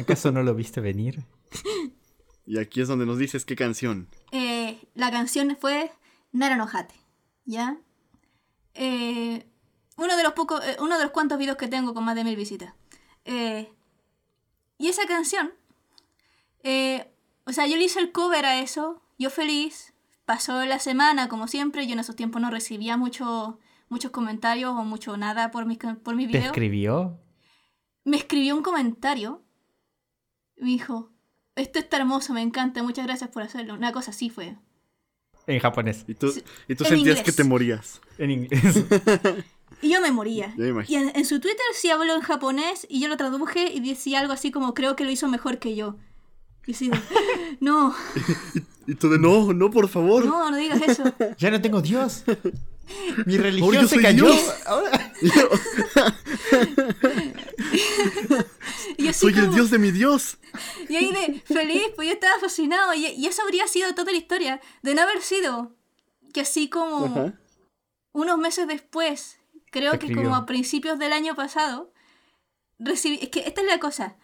¿Acaso no lo viste venir? Y aquí es donde nos dices qué canción. Eh, la canción fue Nara no Hate, ¿ya? Eh, uno de los pocos, eh, uno de los cuantos videos que tengo con más de mil visitas. Eh, y esa canción, eh, o sea, yo le hice el cover a eso, yo feliz, pasó la semana como siempre, yo en esos tiempos no recibía mucho, muchos comentarios o mucho nada por mis, por mis ¿Te videos. escribió? me escribió un comentario. Me dijo, esto está hermoso, me encanta, muchas gracias por hacerlo. Una cosa así fue. En japonés. Y tú, Sí, y tú en sentías inglés. que te morías. En inglés. Y yo me moría. Me Y imagino. en, en su Twitter sí habló en japonés y yo lo traduje y decía algo así como creo que lo hizo mejor que yo. Y así de, no, Y tú de no, no, por favor. no, no digas eso. ya no tengo Dios. Mi Ahora religión yo se soy cayó. Dios. Ahora- Y así Soy el dios de mi dios. Y ahí de feliz, pues yo estaba fascinado. Y, y eso habría sido toda la historia. De no haber sido que así como Ajá. unos meses después, creo que como a principios del año pasado, recibí. Es que esta es la cosa.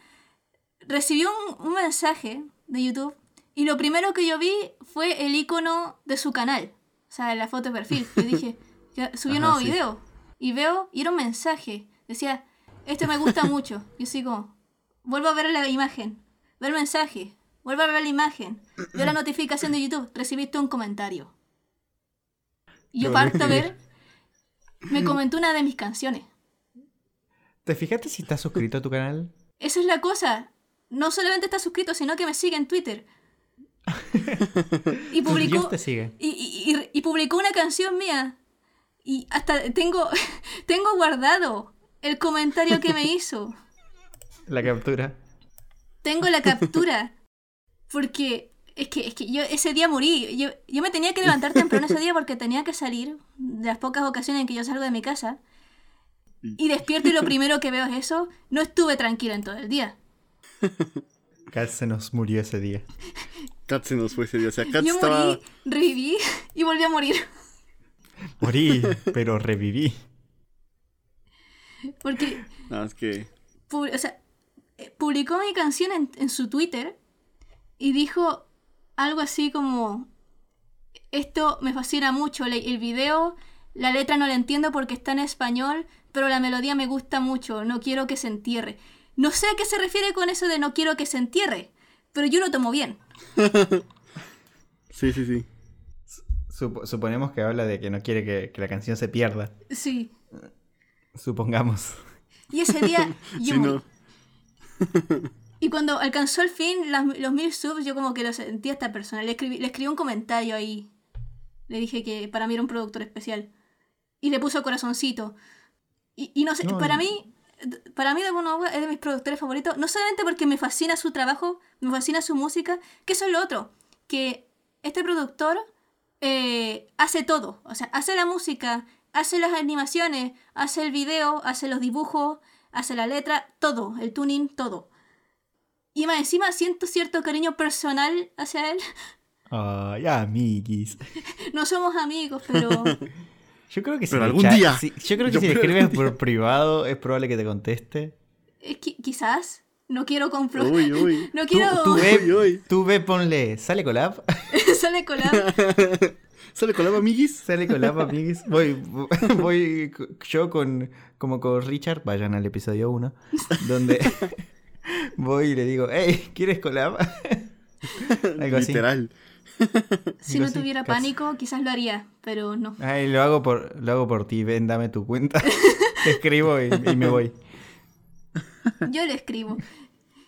Recibí un, un mensaje de YouTube y lo primero que yo vi fue el icono de su canal. O sea, la foto de perfil. Yo dije, ya subió un nuevo sí. video. Y veo, y era un mensaje. Decía, este me gusta mucho. Yo sigo, vuelvo a ver la imagen. Ver el mensaje. Vuelvo a ver la imagen. Veo la notificación de YouTube. Recibiste un comentario. Y yo parto a ver. Me comentó una de mis canciones. ¿Te fijaste si estás suscrito a tu canal? Esa es la cosa. No solamente está suscrito, sino que me sigue en Twitter. Y publicó, Dios te sigue. y, y- y- y publicó una canción mía. Y hasta tengo, tengo guardado el comentario que me hizo. La captura. Tengo la captura. Porque es que, es que yo ese día morí. Yo, yo me tenía que levantar temprano ese día porque tenía que salir de las pocas ocasiones en que yo salgo de mi casa. Y despierto y lo primero que veo es eso. No estuve tranquila en todo el día. Kat se nos murió ese día. Kat se nos fue ese día. O sea, Kat Yo estaba. morí, reviví y volví a morir. Morí, pero reviví. Porque No, es que. pu- o sea, eh, publicó mi canción en, en su Twitter y dijo algo así como, esto me fascina mucho, el video, la letra no la entiendo porque está en español, pero la melodía me gusta mucho, no quiero que se entierre. No sé a qué se refiere con eso de no quiero que se entierre, pero yo lo tomo bien. Sí, sí, sí. Supo- suponemos que habla de que no quiere que, que la canción se pierda. Sí. Supongamos. Y ese día yo Sí, morí. no. Y cuando alcanzó el fin, las- los mil subs, yo como que lo sentí a esta persona. Le escribí, le escribí un comentario ahí. Le dije que para mí era un productor especial. Y le puso corazoncito. Y, y no sé, No, para mí, para mí de Bonobo es de mis productores favoritos. No solamente porque me fascina su trabajo, me fascina su música, que eso es lo otro. Que este productor eh, hace todo. O sea, hace la música, hace las animaciones, hace el video, hace los dibujos, hace la letra, todo, el tuning, todo. Y más encima siento cierto cariño personal hacia él. Ay, amiguis. No somos amigos, pero Yo creo que si Pero le algún echa- día. si- yo creo que Yo si le escribes por privado es probable que te conteste. eh, qui- quizás no quiero uy. No Tú, quiero. tú Uy, ve, uy. tú ve, ponle, ¿sale collab? Sale collab. ¿Sale con la amiguis? Sale collab, amiguis. Voy, voy yo con, como con Richard, vayan al episodio 1, donde voy y le digo, hey, ¿quieres collab? Algo así. Literal. Si no tuviera casi. pánico, quizás lo haría, pero no. Ay, lo hago por, lo hago por ti, ven, dame tu cuenta. Te escribo y, y me voy. Yo le escribo.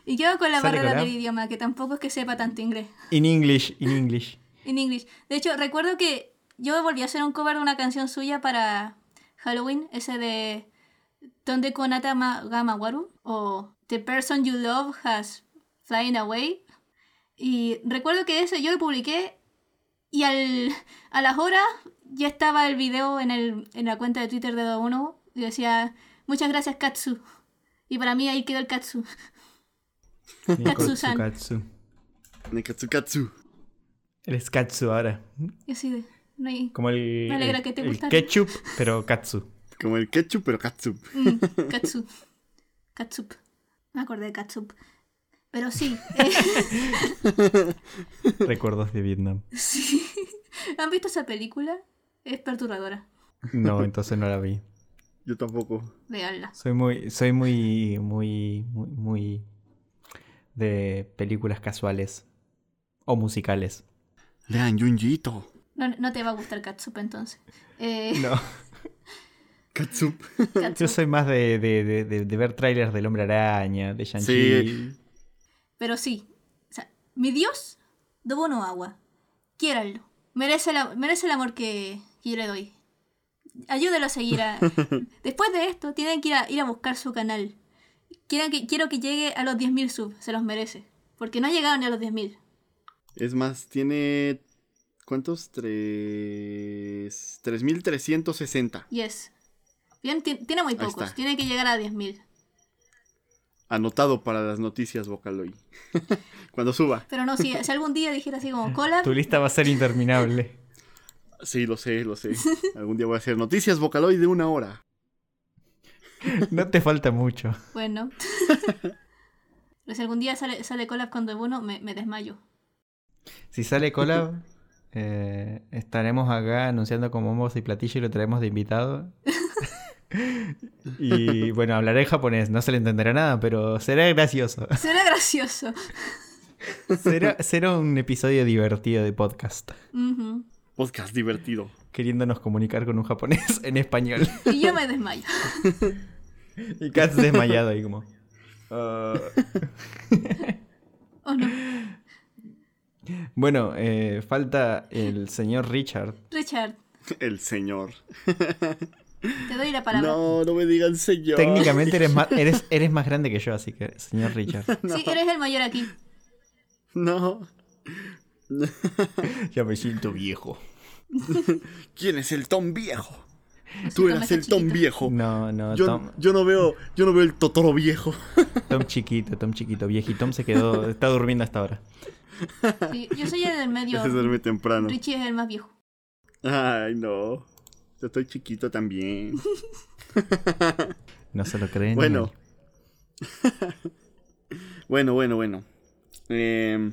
Y quedo con la ¿Sale barrera collab? del idioma, que tampoco es que sepa tanto inglés. In English, in English. En inglés. De hecho, recuerdo que yo volví a hacer un cover de una canción suya para Halloween, ese de Donde Konata ma Gama Waru o The Person You Love Has Flying Away. Y recuerdo que ese yo lo publiqué y al, a las horas ya estaba el video en, el, en la cuenta de Twitter de Dono y decía, muchas gracias Katsu. Y para mí ahí quedó el Katsu. Katsu-san. Katsu. Nekatsukatsu. Él es Katsu ahora. Y así de, no hay... Como el, Me alegra el- que te el gustara. ketchup, pero Katsu. Como el ketchup, pero katsu. Mm, katsu. Katsup. Me acordé de Katsup. Pero sí. eh, Recuerdos de Vietnam. sí. ¿Han visto esa película? Es perturbadora. No, entonces no la vi. Yo tampoco. Veanla. Soy muy, soy muy, muy, muy, muy de películas casuales o musicales. Lean Junjiito. No, no te va a gustar Katsup entonces. Eh, No. Katsup. Katsu. Yo soy más de, de- de- de- de ver trailers del Hombre Araña, de Shang-Chi. Sí. Pero sí, o sea, mi Dios, Dobo no agua. Quiéranlo. Merece, la- merece el amor que, que yo le doy. Ayúdelo a seguir. a- Después de esto, tienen que ir a, ir a buscar su canal. Quiero que, quiero que llegue a los 10.000 subs, se los merece. Porque no ha llegado ni a los 10.000. Es más, tiene. ¿Cuántos? Tres. 3360. Yes. Bien, tiene muy pocos, tiene que llegar a 10.000. Anotado para las noticias, Vocaloid. Cuando suba. Pero no, si, si algún día dijera así como collab, Tu lista va a ser interminable. Sí, lo sé, lo sé. Algún día voy a hacer noticias Vocaloid de una hora. No te falta mucho. bueno. Pero si algún día sale, sale collab con Dobuno, me, me desmayo. Si sale collab, eh, estaremos acá anunciando como bombos y platillo y lo traemos de invitado. y bueno, hablaré japonés, no se le entenderá nada, pero será gracioso. Será gracioso. Será, será un episodio divertido de podcast. Podcast divertido. Queriéndonos comunicar con un japonés en español. Y yo me desmayo. Y Katz desmayado ahí como... ¿O no? Bueno, eh, falta el señor Richard. Richard, El señor. te doy la palabra. No, no me digan señor. Técnicamente eres más, eres, eres más grande que yo, así que, señor Richard. Sí, eres el mayor aquí. No. Ya me siento viejo. ¿Quién es el Tom viejo? Tú Tom eras el Tom viejo. No, no, Yo, Tom, yo no veo, yo no veo el Totoro viejo. Tom chiquito, Tom chiquito, viejito. se quedó, está durmiendo hasta ahora. Sí, yo soy el del medio. Ese duerme temprano. Richie es el más viejo. Ay, no. Yo estoy chiquito también. No se lo creen. Bueno. bueno, bueno, bueno. Em,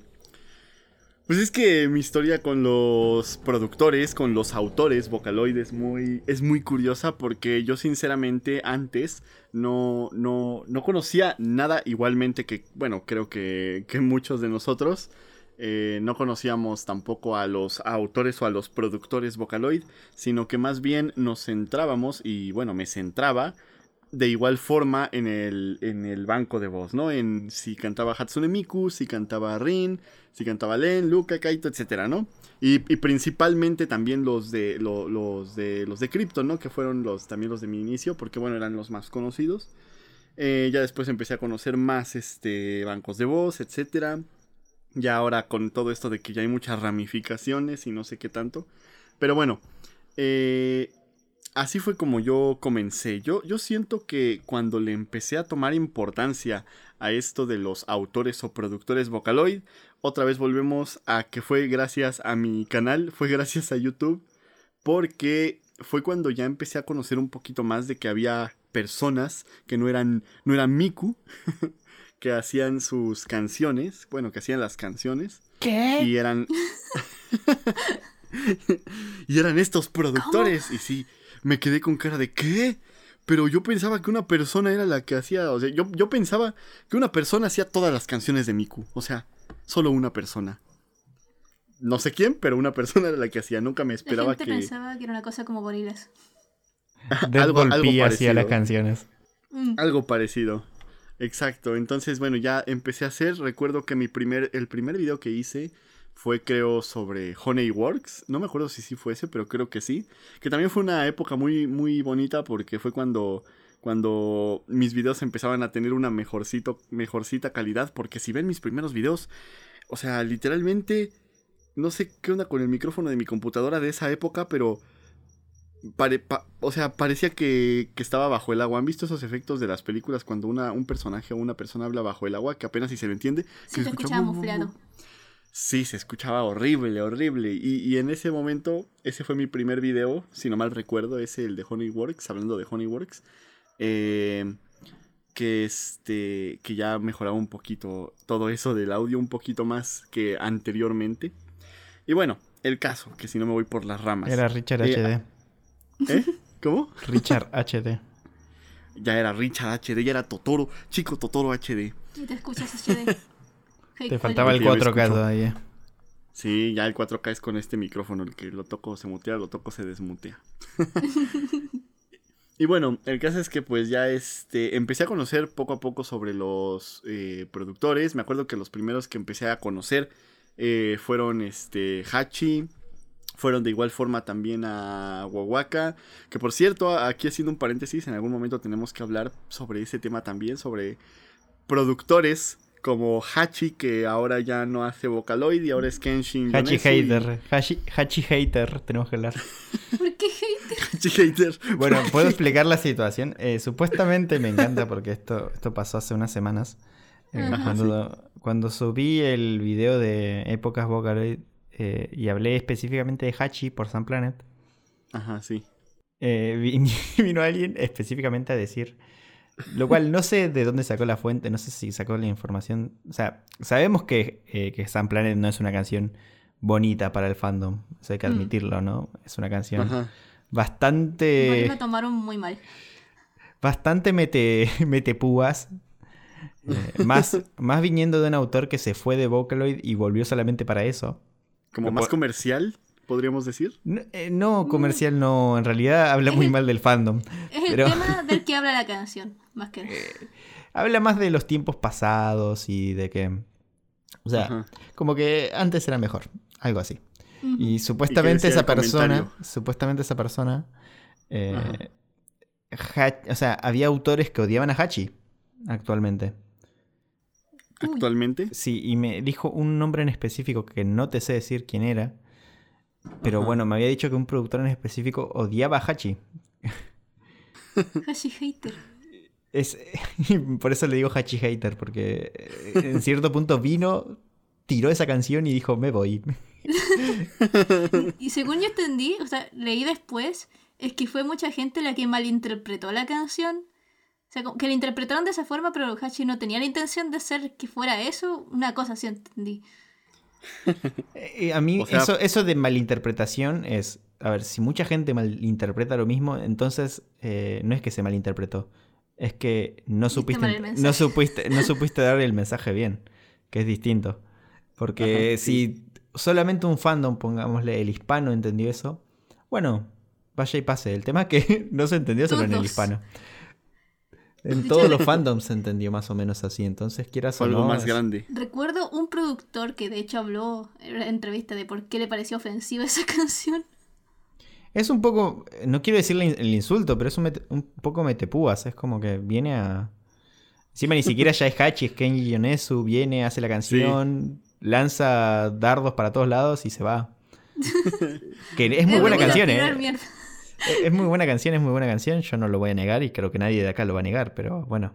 pues es que mi historia con los productores, con los autores Vocaloid es muy, es muy curiosa porque yo sinceramente antes no, no, no conocía nada igualmente que, bueno, creo que, que muchos de nosotros. eh, no conocíamos tampoco a los autores o a los productores Vocaloid, sino que más bien nos centrábamos, y bueno, me centraba de igual forma en el, en el banco de voz, ¿no? En si cantaba Hatsune Miku, si cantaba Rin, si cantaba Len, Luca, Kaito, etcétera, ¿no? Y, principalmente también los de lo- los de los de Crypto, ¿no? Que fueron los también los de mi inicio, porque bueno, eran los más conocidos. Eh, ya después empecé a conocer más este bancos de voz, etcétera. Ya ahora con todo esto de que ya hay muchas ramificaciones y no sé qué tanto. Pero bueno, eh, así fue como yo comencé. Yo, yo siento que cuando le empecé a tomar importancia a esto de los autores o productores Vocaloid, otra vez volvemos a que fue gracias a mi canal, fue gracias a YouTube, porque fue cuando ya empecé a conocer un poquito más de que había personas que no eran, no eran Miku, que hacían sus canciones, bueno, que hacían las canciones. ¿Qué? Y eran. y eran estos productores. Y sí, me quedé con cara de ¿qué? Pero yo pensaba que una persona era la que hacía. O sea, yo, yo pensaba que una persona hacía todas las canciones de Miku. O sea, solo una persona. No sé quién, pero una persona era la que hacía. Nunca me La esperaba gente que. pensaba que era una cosa como gorilas. Algo- Ball algo P hacía las parecido. canciones. Mm. Algo parecido. Exacto. Entonces, bueno, ya empecé a hacer. Recuerdo que mi primer, el primer video que hice fue, creo, sobre Honeyworks. No me acuerdo si sí fue ese, pero creo que sí. Que también fue una época muy, muy bonita porque fue cuando, cuando mis videos empezaban a tener una mejorcito, mejorcita calidad. Porque si ven mis primeros videos, o sea, literalmente, no sé qué onda con el micrófono de mi computadora de esa época, pero pare- pa- o sea, parecía que, que estaba bajo el agua. ¿Han visto esos efectos de las películas cuando una, un personaje o una persona habla bajo el agua que apenas si se le entiende? Que Sí, te se escucha escuchaba Sí, se escuchaba horrible, horrible. Y, y en ese momento, ese fue mi primer video, si no mal recuerdo, ese el de Honeyworks, hablando de Honeyworks. eh, que este. que ya mejoraba un poquito todo eso del audio, un poquito más que anteriormente. Y bueno, el caso, que si no me voy por las ramas. Era Richard Eh, HD. ¿Eh? ¿Cómo? Richard HD. Ya era Richard HD, ya era Totoro, chico Totoro HD. Y te escuchas HD. Te faltaba el Porque yo me 4K escucho. todavía. Sí, ya el 4K es con este micrófono, el que lo toco se mutea, lo toco se desmutea. y bueno, el caso es que pues ya este, empecé a conocer poco a poco sobre los eh, productores. Me acuerdo que los primeros que empecé a conocer eh, fueron este, Hachi, fueron de igual forma también a Wawaka. Que por cierto, aquí haciendo un paréntesis, en algún momento tenemos que hablar sobre ese tema también, sobre productores como Hachi, que ahora ya no hace Vocaloid y ahora es Kenshin. Hachi Hater, Hachi, Hater, tenemos que hablar. ¿Por qué hater? Hachi Hater. Bueno, ¿puedo explicar la situación? Eh, supuestamente me encanta porque esto, esto pasó hace unas semanas. Eh, cuando, cuando subí el video de épocas Vocaloid eh, y hablé específicamente de Hachi por Sun Planet. Ajá, sí. vino alguien específicamente a decir lo cual no sé de dónde sacó la fuente, no sé si sacó la información. O sea, sabemos que, eh, que Planet no es una canción bonita para el fandom. Eso hay que mm. admitirlo, ¿no? Es una canción bastante. me tomaron muy mal. Bastante mete, mete púas. Eh, más, más viniendo de un autor que se fue de Vocaloid y volvió solamente para eso. ¿Como más comercial? Podríamos decir. No, eh, mm. comercial, no. En realidad habla muy mal del fandom. Es el tema del que habla la canción, más que. Eh, habla más de los tiempos pasados y de que. O sea, como que antes era mejor. Algo así. Y supuestamente esa persona. Supuestamente esa persona. Eh, o sea, había autores que odiaban a Hachi actualmente. ¿Actualmente? Sí, y me dijo un nombre en específico que no te sé decir quién era. Pero bueno, me había dicho que un productor en específico odiaba a Hachi. Hachi hater. Es, por eso le digo Hachi hater, porque eh, en cierto punto vino, tiró esa canción y dijo, me voy. y según yo entendí, o sea, leí después, es que fue mucha gente la que malinterpretó la canción. O sea, que la interpretaron de esa forma, pero Hachi no tenía la intención de hacer que fuera eso. Una cosa así entendí. Eh, a mí eso, eso de malinterpretación es, a ver, si mucha gente malinterpreta lo mismo, entonces eh, no es que se malinterpretó, es que no supiste, no supiste, no supiste dar el mensaje bien, que es distinto. Porque si solamente un fandom, pongámosle el hispano, entendió eso, bueno, vaya y pase. El tema es que no se entendió solo en el hispano. En todos los fandoms se entendió más o menos así, entonces quieras o no. más grande. Recuerdo un productor que de hecho habló en la entrevista de por qué le pareció ofensiva esa canción. Es un poco, no quiero decirle el insulto, pero es un, poco metepúas, es como que viene a... Encima ni siquiera ya es Hachi, es Kenji Yonesu, viene, hace la canción, lanza dardos para todos lados y se va. que es muy buena canción, ¿eh? Es muy buena canción, es muy buena canción. Yo no lo voy a negar y creo que nadie de acá lo va a negar, pero bueno.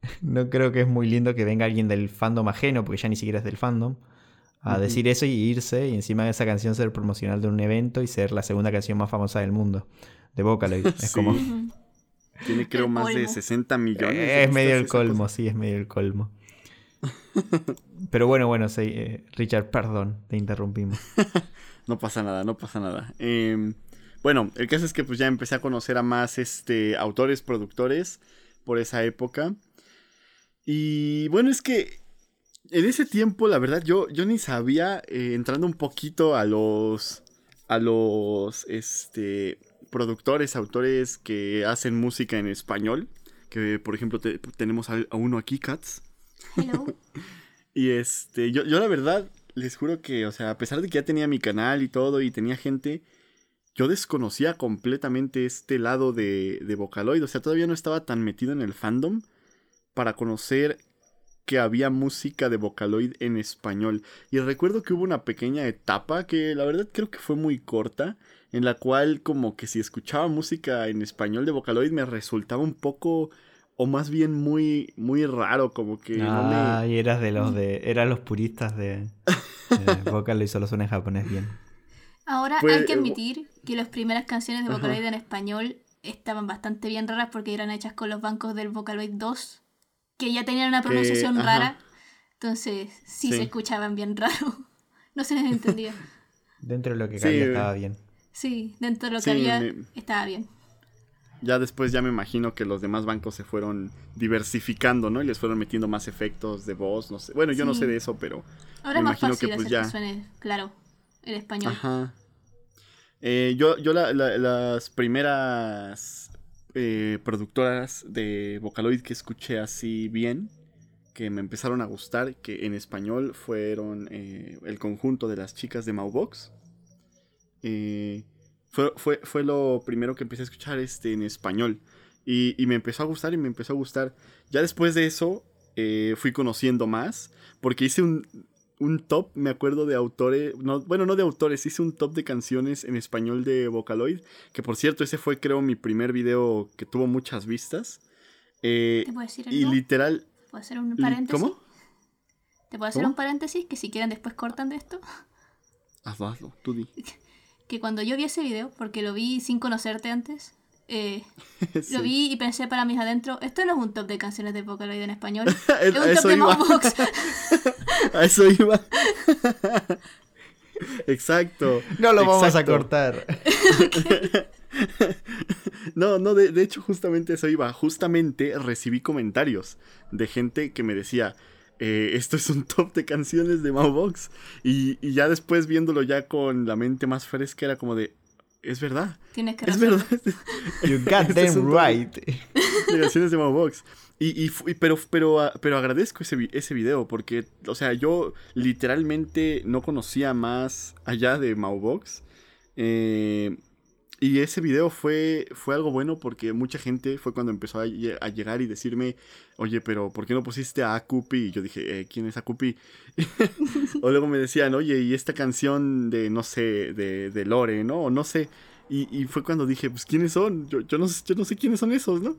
No creo que es muy lindo que venga alguien del fandom ajeno, porque ya ni siquiera es del fandom, a decir eso y irse y encima de esa canción ser promocional de un evento y ser la segunda canción más famosa del mundo. De Vocaloid. Es como. Tiene creo más de 60 millones. es medio el colmo, sí, es medio el colmo. Pero bueno, bueno, sí, eh, Richard, perdón, te interrumpimos. no pasa nada, no pasa nada. Eh, bueno, el caso es que pues ya empecé a conocer a más este, autores, productores por esa época. Y bueno, es que en ese tiempo, la verdad, yo, yo ni sabía, eh, entrando un poquito a los, a los, este, productores, autores que hacen música en español. Que, por ejemplo, tenemos a, uno aquí, Cats. Hello. y este, yo, yo la verdad, les juro que, o sea, a pesar de que ya tenía mi canal y todo y tenía gente, yo desconocía completamente este lado de, de Vocaloid. O sea, todavía no estaba tan metido en el fandom para conocer que había música de Vocaloid en español. Y recuerdo que hubo una pequeña etapa que la verdad creo que fue muy corta, en la cual como que si escuchaba música en español de Vocaloid me resultaba un poco o más bien muy muy raro, como que ah, y eras de los de eran los puristas de, de Vocaloid solo suena en japonés bien. Ahora hay que admitir que las primeras canciones de Vocaloid en español estaban bastante bien raras porque eran hechas con los bancos del Vocaloid 2, que ya tenían una pronunciación rara. Entonces sí, se escuchaban bien raro. No se les entendía. dentro de lo que cabía estaba bien. Sí, dentro de lo que había estaba bien. Ya después ya me imagino que los demás bancos se fueron diversificando, ¿no? Y les fueron metiendo más efectos de voz, no sé. Bueno, yo no sé de eso, pero Ahora me imagino que pues ya suene claro el español. Ajá. Eh, yo, yo las primeras eh, productoras de Vocaloid que escuché así bien, que me empezaron a gustar, que en español fueron eh, el conjunto de las chicas de Maubox. Eh, fue, fue, fue, lo primero que empecé a escuchar este, en español. Y, y, me empezó a gustar y me empezó a gustar. Ya después de eso fui conociendo más, porque hice un, un top, me acuerdo de autores, no, bueno, no de autores, hice un top de canciones en español de Vocaloid, que por cierto, ese fue creo mi primer video que tuvo muchas vistas. Eh, ¿Te puedo decir y literal... ¿Puedo hacer un paréntesis? ¿Cómo? ¿Te puedo hacer ¿Cómo? un paréntesis que si quieren después cortan de esto? Hazlo, hazlo, tú di. Que cuando yo vi ese video, porque lo vi sin conocerte antes, eh, Sí. lo vi y pensé para mis adentro, esto no es un top de canciones de Vocaloid en español, A es un top eso de. Mouthbox. A eso iba. Exacto. No lo vamos a cortar. No, no, de, de hecho justamente eso iba. Justamente recibí comentarios de gente que me decía, eh, esto es un top de canciones de Maubox. Y, y ya después viéndolo ya con la mente más fresca era como de, es verdad, Tienes que es razón. verdad. You got Este them right. de canciones de Maubox. Y, y, y- pero, pero, ah, pero agradezco ese, ese video porque, o sea, yo literalmente no conocía más allá de Maubox. Eh, y ese video fue, fue algo bueno porque mucha gente fue cuando empezó a, lle- a llegar y decirme, oye, pero ¿por qué no pusiste a Akupi? Y yo dije, eh, ¿quién es Akupi? o luego me decían, oye, y esta canción de, no sé, de, Lore, ¿no? O no sé. Y, fue cuando dije, pues, ¿quiénes son? Yo, no, yo no sé quiénes son esos, ¿no?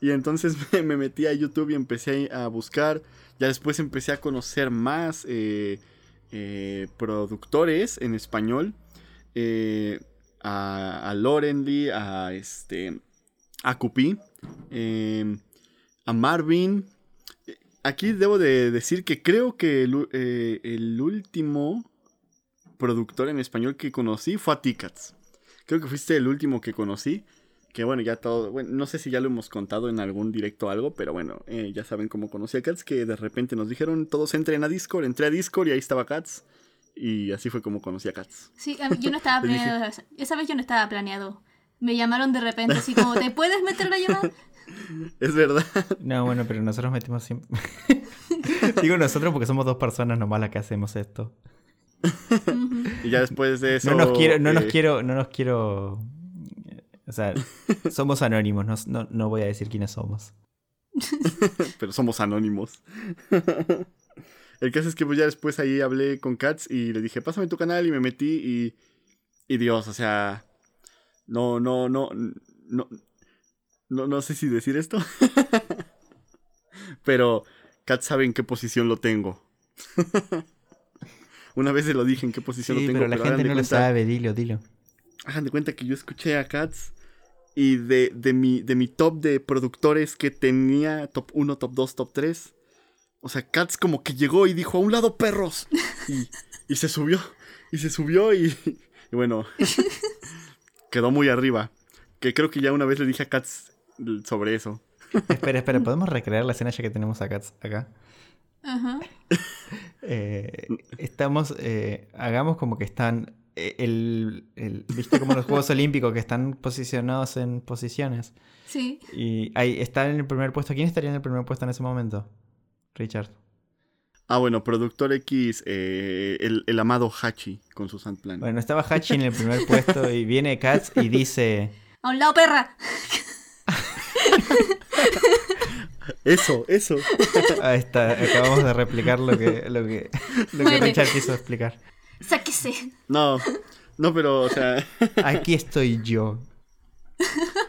Y entonces me, me metí a YouTube y empecé a buscar. Ya después empecé a conocer más eh, eh, productores en español. Eh, a, a Lorenly, a este. A eh, a Marvin. Aquí debo de decir que creo que el, eh, el último productor en español que conocí fue a Ticats. Creo que fuiste el último que conocí. Que bueno, ya todo. Bueno, no sé si ya lo hemos contado en algún directo o algo, pero bueno, eh, ya saben cómo conocí a Cats. Que de repente nos dijeron todos entren a Discord. Entré a Discord y ahí estaba Cats. Y así fue como conocí a Cats. Sí, a mí- yo no estaba Le dije- planeado. esa- vez yo no estaba planeado. Me llamaron de repente así como, ¿te puedes meter la llamada? Es verdad. No, bueno, pero nosotros metimos siempre. Digo nosotros porque somos dos personas nomás las que hacemos esto. Y ya después de eso. No nos quiero, no nos eh, quiero, no nos quiero. O sea, somos anónimos, no, no, no voy a decir quiénes somos. pero somos anónimos. El caso es que pues ya después ahí hablé con Cats y le dije, pásame tu canal y me metí y, y Dios, o sea, no, no, no, no, no, no sé si decir esto, pero Cats sabe en qué posición lo tengo. Una vez se lo dije en qué posición Sí, lo tengo, pero la hagan gente no lo cuenta- sabe, dilo, dilo. Hagan de cuenta que yo escuché a Cats y de, de, mi, de mi top de productores que tenía, top 1, top 2, top 3. O sea, Cats como que llegó y dijo, a un lado perros. Y, y se subió. Y se subió y, y bueno, quedó muy arriba. Que creo que ya una vez le dije a Cats sobre eso. Espera, espera, ¿podemos recrear la escena ya que tenemos a Cats acá? Ajá. Eh, estamos, eh, hagamos como que están, eh, el, el- ¿viste como los Juegos Olímpicos que están posicionados en posiciones? Sí. Y ahí está en el primer puesto. ¿Quién estaría en el primer puesto en ese momento? Richard. Ah, bueno, productor X, eh, el, el amado Hachi con su Sandplan. Bueno, estaba Hachi en el primer puesto y viene Cats y dice... A un lado, perra. Eso, eso. Ahí está, acabamos de replicar lo que, lo que, lo que. Richard quiso explicar. Sáquese. No, no, pero, o sea, Aquí estoy yo.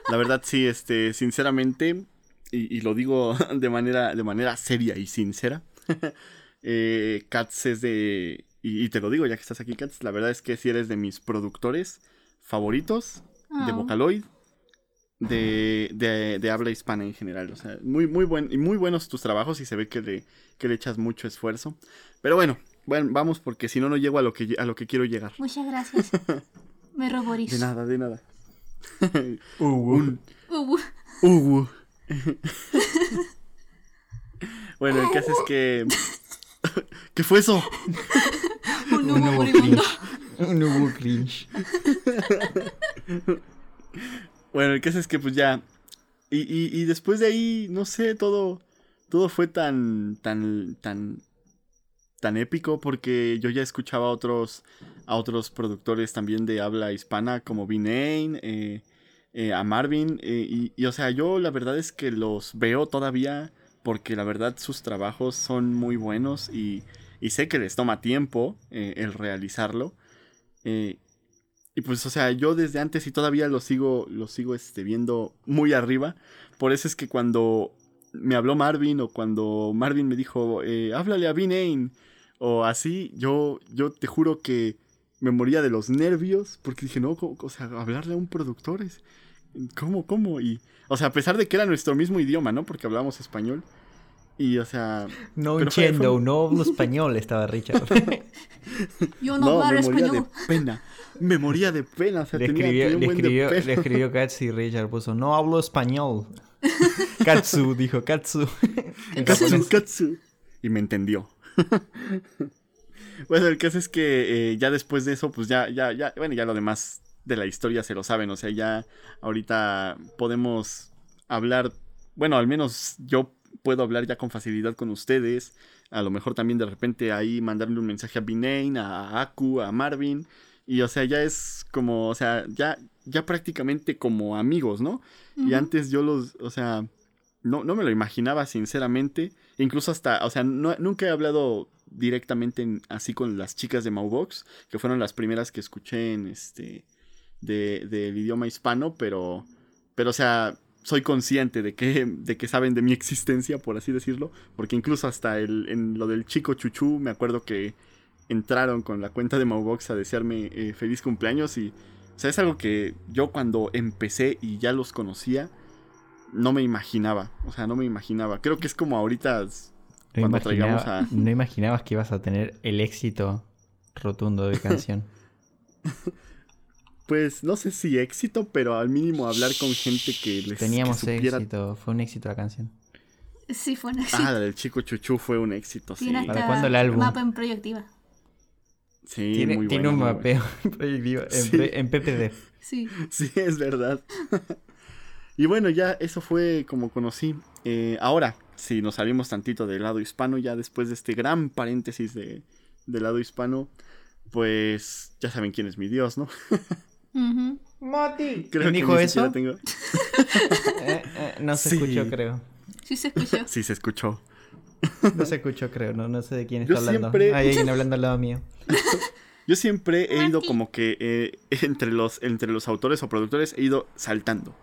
La verdad, sí, este, sinceramente, y, y lo digo de manera, de manera seria y sincera, eh, Katz es de. Y, y te lo digo ya que estás aquí, Katz, la verdad es que sí eres de mis productores favoritos de Oh. Vocaloid, de, de, de habla hispana en general. O sea, muy, muy, buen, y muy buenos tus trabajos y se ve que le, que le echas mucho esfuerzo. Pero bueno, bueno, vamos porque si no, no llego a lo que, a lo que quiero llegar. Muchas gracias. Me roborizo. De nada, de nada. Uh, Un, Uh, Ugu. bueno, el caso es que. ¿Qué fue eso? un un nuevo moribundo. cringe. Un nuevo cringe. Bueno, el caso es que pues ya. Y, y, después de ahí, no sé, todo, todo fue tan, tan, tan, tan épico porque yo ya escuchaba a otros, a otros productores también de habla hispana como Vinane, eh, eh, a Marvin, eh, y, o sea, yo la verdad es que los veo todavía porque la verdad sus trabajos son muy buenos y, sé que les toma tiempo el realizarlo. Y pues, o sea, yo desde antes y todavía lo sigo, lo sigo este, viendo muy arriba. Por eso es que cuando me habló Marvin o cuando Marvin me dijo, eh, háblale a Vinane o así, yo, yo te juro que me moría de los nervios porque dije, no, o sea, hablarle a un productor es... ¿Cómo, cómo? Y, o sea, a pesar de que era nuestro mismo idioma, ¿no? Porque hablábamos español. Y, o sea... No entiendo, no hablo español, estaba Richard. Yo no, no hablo español. De pena. Me moría de pena. O sea, le, tenía, escribió, le, escribió, le escribió Katsu y Richard puso, no hablo español. Katsu, dijo Katsu. Katsu, Katsu. Y me entendió. Bueno, el caso es que eh, ya después de eso, pues ya, ya, ya, bueno, ya lo demás de la historia se lo saben. O sea, ya ahorita podemos hablar, bueno, al menos yo puedo hablar ya con facilidad con ustedes. A lo mejor también de repente ahí mandarle un mensaje a Binane, a Aku, a Marvin. Y o sea, ya es como, o sea, ya, ya prácticamente como amigos, ¿no? Y antes yo los, o sea, no, no me lo imaginaba sinceramente. Incluso hasta, o sea, nunca he hablado directamente así con las chicas de Maubox, que fueron las primeras que escuché en este, del de, idioma hispano, pero, pero o sea, soy consciente de que, de que saben de mi existencia, por así decirlo, porque incluso hasta el, en lo del chico chuchu, me acuerdo que entraron con la cuenta de Maubox a desearme eh, feliz cumpleaños y, o sea, es algo que yo cuando empecé y ya los conocía, no me imaginaba, o sea, no me imaginaba. Creo que es como ahorita cuando traigamos a... No imaginabas que ibas a tener el éxito rotundo de canción. pues no sé si éxito, pero al mínimo hablar con gente que les Teníamos éxito, fue un éxito la canción. Sí, fue un éxito. Ah, del chico Chuchu fue un éxito, sí. ¿Para cuándo el álbum? Mapa en proyectiva. Sí, tiene, muy tiene un mapeo proyectivo en, PPD. Sí. Sí, es verdad. Y bueno, ya eso fue como conocí. Eh, ahora, si nos salimos tantito del lado hispano, ya después de este gran paréntesis de, del lado hispano, pues ya saben quién es mi Dios, ¿no? Mati. Creo dijo eso? Eh, eh, no se escuchó, creo. Sí se escuchó. Sí se escuchó. No se escuchó, creo. No, no sé de quién está hablando. Hay alguien hablando al lado mío. Yo siempre he ido como que eh, entre, los, entre los autores o productores he ido saltando.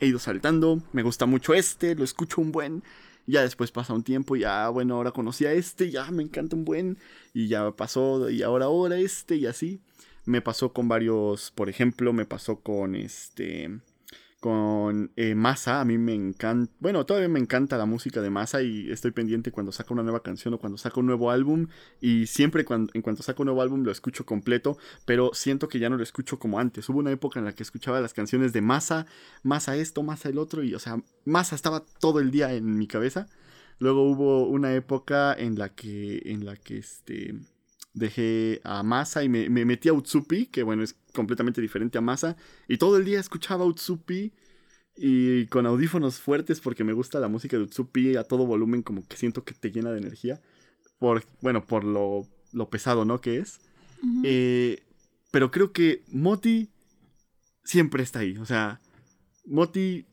He ido saltando. Me gusta mucho este. Lo escucho un buen. Ya después pasa un tiempo, ya, bueno, ahora conocí a este, ya me encanta un buen, y ya pasó, y ahora, ahora este, y así. Me pasó con varios, por ejemplo, me pasó con este con eh, Masa. A mí me encanta, bueno, todavía me encanta la música de Masa y estoy pendiente cuando saca una nueva canción o cuando saca un nuevo álbum. Y siempre cuando, en cuanto saca un nuevo álbum lo escucho completo, pero siento que ya no lo escucho como antes. Hubo una época en la que escuchaba las canciones de Masa, Masa esto, Masa el otro, y o sea, Masa estaba todo el día en mi cabeza. Luego hubo una época en la que, en la que este dejé a Masa y me, metí a Utsupi, que bueno, es completamente diferente a Masa. Y todo el día escuchaba Utsupi y con audífonos fuertes porque me gusta la música de Utsupi a todo volumen, como que siento que te llena de energía. Por, bueno, por lo, lo pesado, ¿no? Que es. Eh, pero creo que Moti siempre está ahí. O sea, Moti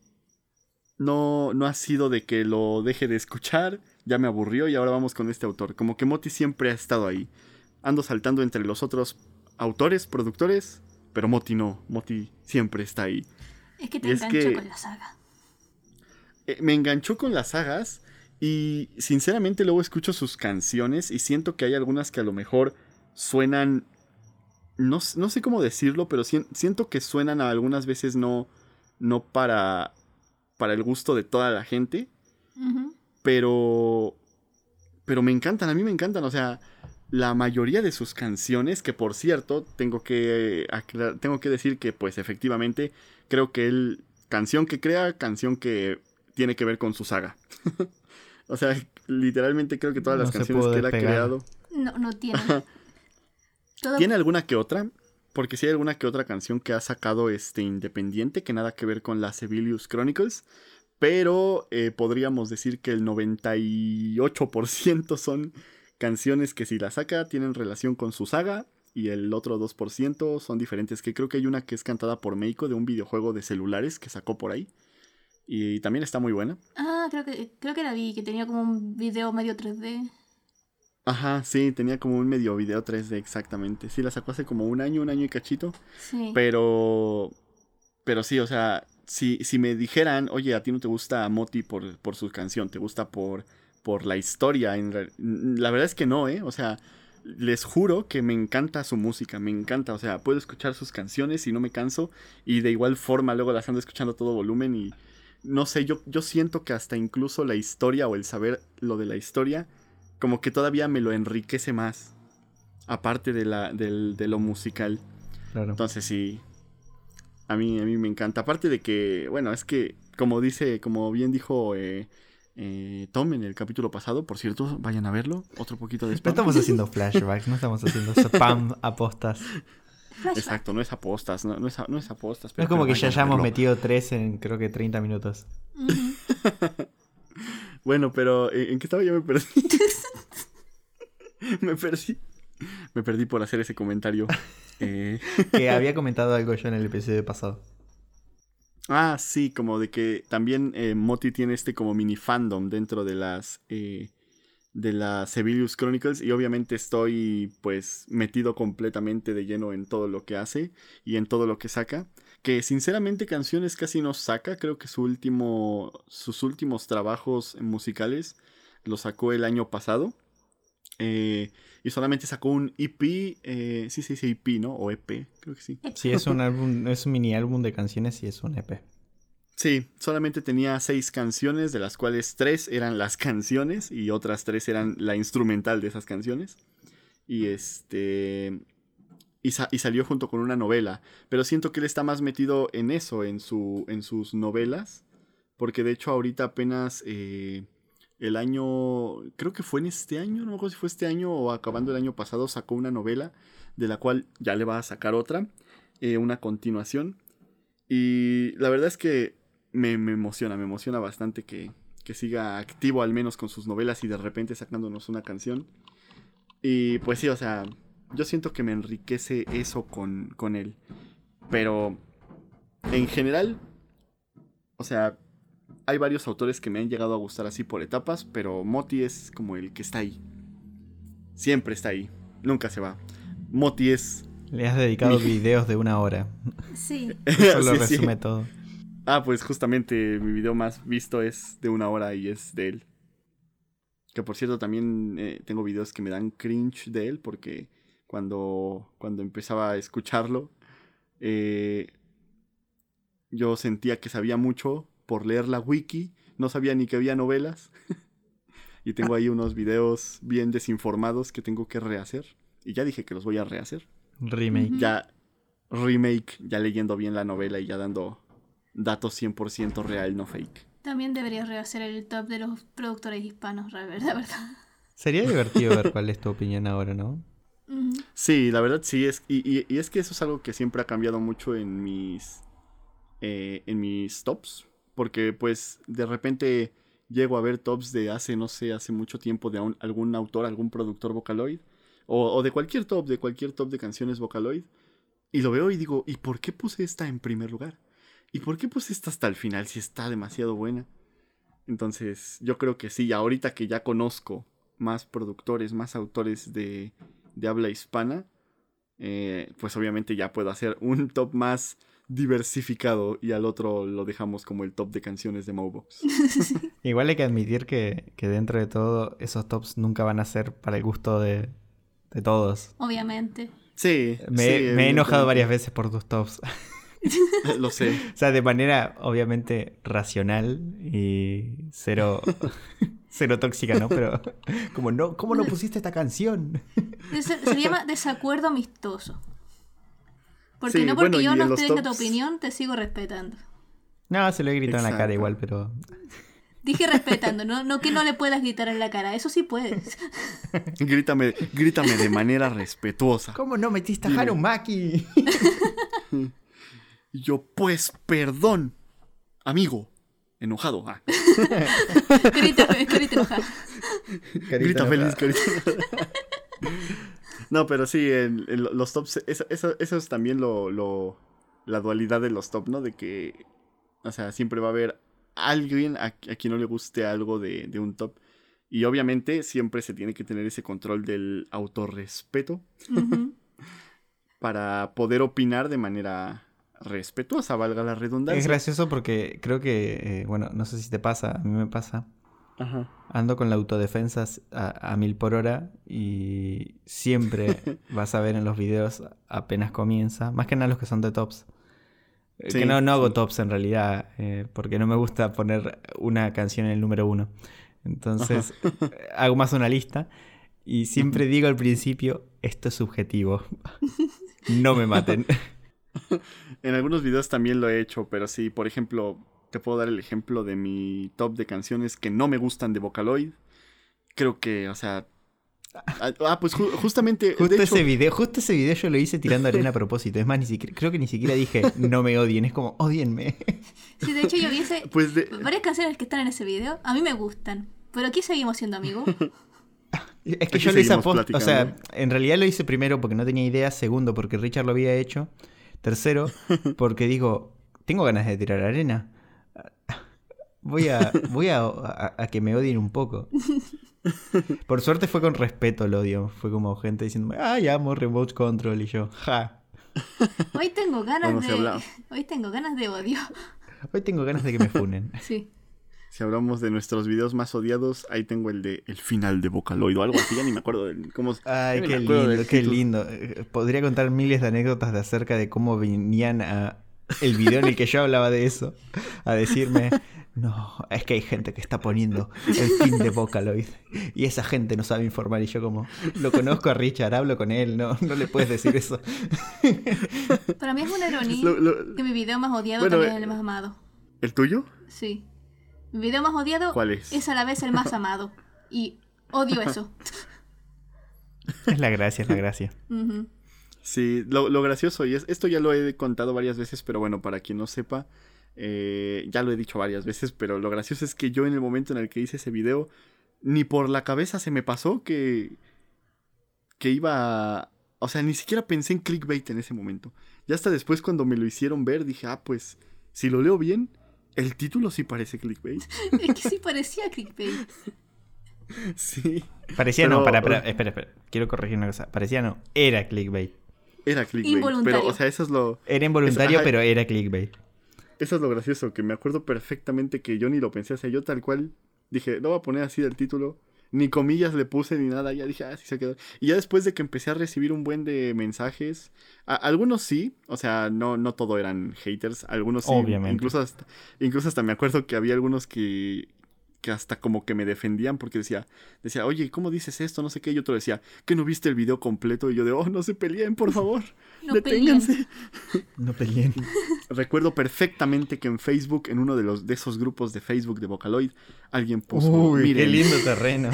no, no ha sido de que lo deje de escuchar, ya me aburrió y ahora vamos con este autor. Como que Moti siempre ha estado ahí ando saltando entre los otros autores, productores, pero Moti no, Moti siempre está ahí. Es que te enganchó con la saga. Eh, me enganchó con las sagas y sinceramente luego escucho sus canciones y siento que hay algunas que a lo mejor suenan, no, no sé cómo decirlo, pero siento que suenan a algunas veces no, no para, para el gusto de toda la gente, pero, pero me encantan, a mí me encantan, o sea la mayoría de sus canciones, que por cierto, tengo que, tengo que decir que pues efectivamente creo que él, canción que crea, canción que tiene que ver con su saga. o sea, literalmente creo que todas las canciones que él ha creado... No, no tiene. ¿Tiene alguna que otra? Porque sí hay alguna que otra canción que ha sacado este independiente, que nada que ver con la Civilius Chronicles. pero eh, podríamos decir que el 98% son canciones que si la saca tienen relación con su saga y el otro 2% son diferentes, que creo que hay una que es cantada por Meiko de un videojuego de celulares que sacó por ahí. Y también está muy buena. Ah, creo que, creo que la vi, que tenía como un video medio 3D. Ajá, sí, tenía como un medio video 3D exactamente. Sí, la sacó hace como un año, un año y cachito. Sí. Pero. Pero sí, o sea, si, si me dijeran, oye, a ti no te gusta Moti por, por su canción, te gusta por, por la historia. En la verdad es que no, ¿eh? O sea, les juro que me encanta su música, me encanta. O sea, puedo escuchar sus canciones y no me canso. Y de igual forma luego las ando escuchando a todo volumen y. No sé, yo, yo siento que hasta incluso la historia o el saber lo de la historia, como que todavía me lo enriquece más. Aparte de, la, del- de lo musical. Claro. Entonces sí. A mí, a mí me encanta. Aparte de que, bueno, es que, como dice, como bien dijo eh, eh, Tom en el capítulo pasado, por cierto, vayan a verlo. Otro poquito de No estamos haciendo flashbacks, no estamos haciendo spam apostas. Exacto, no es apostas, no, no es, no es apostas. No es como pero que ya hayamos metido tres en creo que 30 minutos. Bueno, pero eh, ¿en qué estaba? Ya me perdí. me perdí. Me perdí por hacer ese comentario. Eh, Que había comentado algo yo en el episodio pasado. Ah, sí, como de que también eh, Moti tiene este como mini fandom dentro de las eh, de las Sevilius Chronicles y obviamente estoy pues metido completamente de lleno en todo lo que hace y en todo lo que saca. Que sinceramente canciones casi no saca, creo que su último sus últimos trabajos musicales los sacó el año pasado. Eh, y solamente sacó un EP, eh, sí se dice EP, ¿no? O EP, creo que sí. Sí, es un álbum, es un mini álbum de canciones y es un EP. Sí, solamente tenía seis canciones, de las cuales tres eran las canciones y otras tres eran la instrumental de esas canciones. Y este. Y, sa- y salió junto con una novela. Pero siento que él está más metido en eso, en, su, en sus novelas. Porque de hecho, ahorita apenas. eh, el año. Creo que fue en este año, no me acuerdo si fue este año o acabando el año pasado, sacó una novela. De la cual ya le va a sacar otra. eh, una continuación. Y la verdad es que me, me emociona, me emociona bastante que, que siga activo al menos con sus novelas y de repente sacándonos una canción. Y pues sí, o sea, yo siento que me enriquece eso con, con él. Pero en general, o sea, hay varios autores que me han llegado a gustar así por etapas, pero Moti es como el que está ahí. Siempre está ahí, nunca se va. Moti es... Le has dedicado Mi- videos de una hora. Sí. Eso lo Sí, sí. resume todo. Ah, pues justamente mi video más visto es de una hora y es de él. Que por cierto también eh, tengo videos que me dan cringe de él porque cuando, cuando empezaba a escucharlo eh, yo sentía que sabía mucho por leer la wiki, no sabía ni que había novelas. y tengo ahí unos videos bien desinformados que tengo que rehacer. Y ya dije que los voy a rehacer Remake. Ya remake, ya leyendo bien la novela y ya dando datos 100% real, no fake. También deberías rehacer el top de los productores hispanos, la verdad, verdad. Sería divertido ver cuál es tu opinión ahora, ¿no? Sí, la verdad sí es y, y- y es que eso es algo que siempre ha cambiado mucho en mis eh, en mis tops, porque pues de repente llego a ver tops de hace no sé hace mucho tiempo de algún autor, algún productor Vocaloid o, o de cualquier top, de cualquier top de canciones Vocaloid y lo veo y digo, ¿y por qué puse esta en primer lugar? ¿Y por qué puse esta hasta el final si está demasiado buena? Entonces, yo creo que sí, ahorita que ya conozco más productores, más autores de, de habla hispana, eh, pues obviamente ya puedo hacer un top más diversificado y al otro lo dejamos como el top de canciones de Mobox. Igual hay que admitir que, que dentro de todo esos tops nunca van a ser para el gusto de, de todos. Obviamente. Sí, Me, sí, me he enojado varias veces por tus tops. Lo sé. O sea, de manera obviamente racional y cero, cero tóxica, ¿no? Pero como no, ¿cómo no pusiste esta canción? Se, se llama desacuerdo amistoso. Porque Sí, no porque bueno, yo no los tenga tu tops- opinión, te sigo respetando. No, se lo he gritado en la cara igual, pero Dije respetando, no, no que no le puedas gritar en la cara, eso sí puedes. Grítame, grítame de manera respetuosa. ¿cómo no metiste a. Harumaki? Y yo, pues, perdón, amigo. enojado. Ah. Carita, carita enojada. Grita feliz, carita. No, pero sí, en, en los tops, eso, eso, eso es también lo, lo, la dualidad de los tops, ¿no? De que, o sea, siempre va a haber alguien a, a quien no le guste algo de, de, un top. Y obviamente siempre se tiene que tener ese control del autorrespeto uh -huh. para poder opinar de manera respetuosa, valga la redundancia. Es gracioso porque creo que, eh, bueno, no sé si te pasa, a mí me pasa. Ajá. Ando con la autodefensa a, a, mil por hora y siempre vas a ver en los videos apenas comienza, más que nada los que son de tops. Sí, que no, no hago sí. tops en realidad, eh, porque no me gusta poner una canción en el número uno. Entonces hago más una lista y siempre digo al principio, esto es subjetivo. no me maten. en algunos videos también lo he hecho, pero sí, por ejemplo, te puedo dar el ejemplo de mi top de canciones que no me gustan de Vocaloid. Creo que, o sea. Ah, pues ju justamente. Justo, hecho... ese video, justo ese video yo lo hice tirando arena a propósito. Es más, ni siquiera, creo que ni siquiera dije no me odien, es como odienme. Sí, de hecho yo vi ese, pues de... varias canciones que están en ese video, a mí me gustan. Pero aquí seguimos siendo amigos. es que aquí yo lo hice a post, o sea, en realidad lo hice primero porque no tenía idea, segundo porque Richard lo había hecho, tercero porque digo, tengo ganas de tirar arena. Voy a, voy a, a, a, que me odien un poco. Por suerte fue con respeto el odio. Fue como gente diciéndome, ay, amo Remote Control. Y yo, ja. Hoy tengo ganas de. Hoy tengo ganas de odio. Hoy tengo ganas de que me funen. Sí. Si hablamos de nuestros videos más odiados, ahí tengo el de El final de Vocaloid o algo así, ya ni me acuerdo de cómo Ay, qué lindo, qué lindo. Podría contar miles de anécdotas de acerca de cómo venían a el video en el que yo hablaba de eso, a decirme, no, es que hay gente que está poniendo el fin de Vocaloid y esa gente no sabe informar y yo como, lo conozco a Richard, hablo con él, no, no le puedes decir eso. Para mí es una ironía lo, lo... que mi video más odiado bueno, también es el más amado. ¿El tuyo? Sí. Mi video más odiado ¿Cuál es? es a la vez el más amado y odio eso. Es la gracia, es la gracia. Uh -huh. Sí, lo, lo, gracioso, y es, esto ya lo he contado varias veces, pero bueno, para quien no sepa, eh, ya lo he dicho varias veces, pero lo gracioso es que yo en el momento en el que hice ese video, ni por la cabeza se me pasó que, que iba a, O sea, ni siquiera pensé en clickbait en ese momento. Ya hasta después cuando me lo hicieron ver, dije, ah, pues, si lo leo bien, el título sí parece clickbait. es que sí parecía clickbait. sí. Parecía pero, no, para, para, espera, espera, quiero corregir una cosa. Parecía no, era clickbait. Era clickbait. Involuntario. Pero, o sea, eso es lo. Era involuntario, pero era clickbait. Eso es lo gracioso, que me acuerdo perfectamente que yo ni lo pensé. O sea, yo tal cual dije, no voy a poner así del título. Ni comillas le puse ni nada. Ya dije, ah, sí se quedó. Y ya después de que empecé a recibir un buen de mensajes. A, algunos sí. O sea, no, no todo eran haters. Algunos sí. Obviamente. Incluso hasta, incluso hasta me acuerdo que había algunos que, que hasta como que me defendían porque decía, decía, oye, ¿cómo dices esto? No sé qué. Y otro decía, que no viste el video completo. Y yo de, oh, no se peleen, por favor. no Deténganse. Peleen. No peleen. Recuerdo perfectamente que en Facebook, en uno de los de esos grupos de Facebook de Vocaloid, alguien puso, Uy, miren. qué lindo terreno.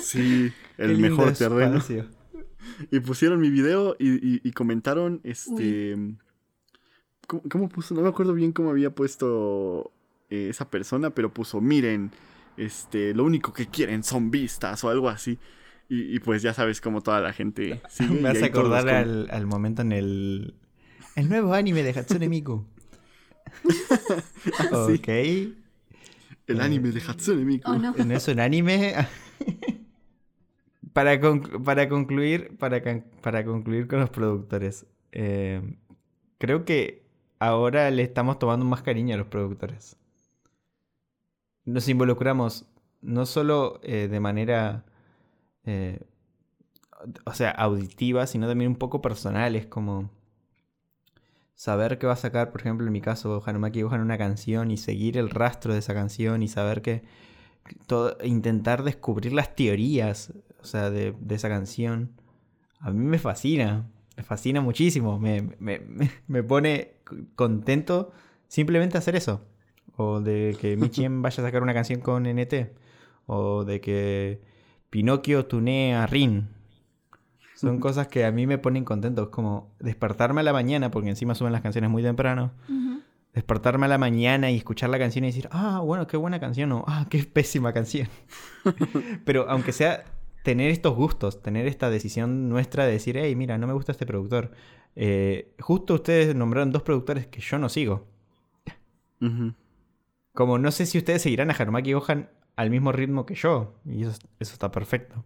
sí, el qué mejor terreno. Y pusieron mi video y, y, y comentaron, este... ¿cómo, ¿cómo, puso? No me acuerdo bien cómo había puesto eh, esa persona, pero puso, miren, este, lo único que quieren son vistas o algo así. Y, y pues ya sabes cómo toda la gente sigue. Me hace acordar como... al, al, momento en el... El nuevo anime de Hatsune Miku. ah, ok. Sí. El anime de Hatsune Miku. Oh, no. no es un anime... para, conc para, concluir, para, para concluir con los productores. Eh, creo que ahora le estamos tomando más cariño a los productores nos involucramos no solo eh, de manera, eh, o sea, auditiva, sino también un poco personales, como saber que va a sacar, por ejemplo, en mi caso, Hanumaki Gohan una canción y seguir el rastro de esa canción y saber que, todo, intentar descubrir las teorías, o sea, de, de, esa canción, a mí me fascina, me fascina muchísimo, me, me, me pone contento simplemente hacer eso o de que Michien vaya a sacar una canción con NT, o de que Pinocchio tunee a Rin. Son cosas que a mí me ponen contento. Es como despertarme a la mañana, porque encima suben las canciones muy temprano. Uh -huh. despertarme a la mañana y escuchar la canción y decir, ah, bueno, qué buena canción o ah, qué pésima canción. Pero aunque sea tener estos gustos, tener esta decisión nuestra de decir, hey, mira, no me gusta este productor. Eh, justo ustedes nombraron dos productores que yo no sigo. Como no sé si ustedes seguirán a Harumaki Gohan al mismo ritmo que yo, y eso, eso está perfecto.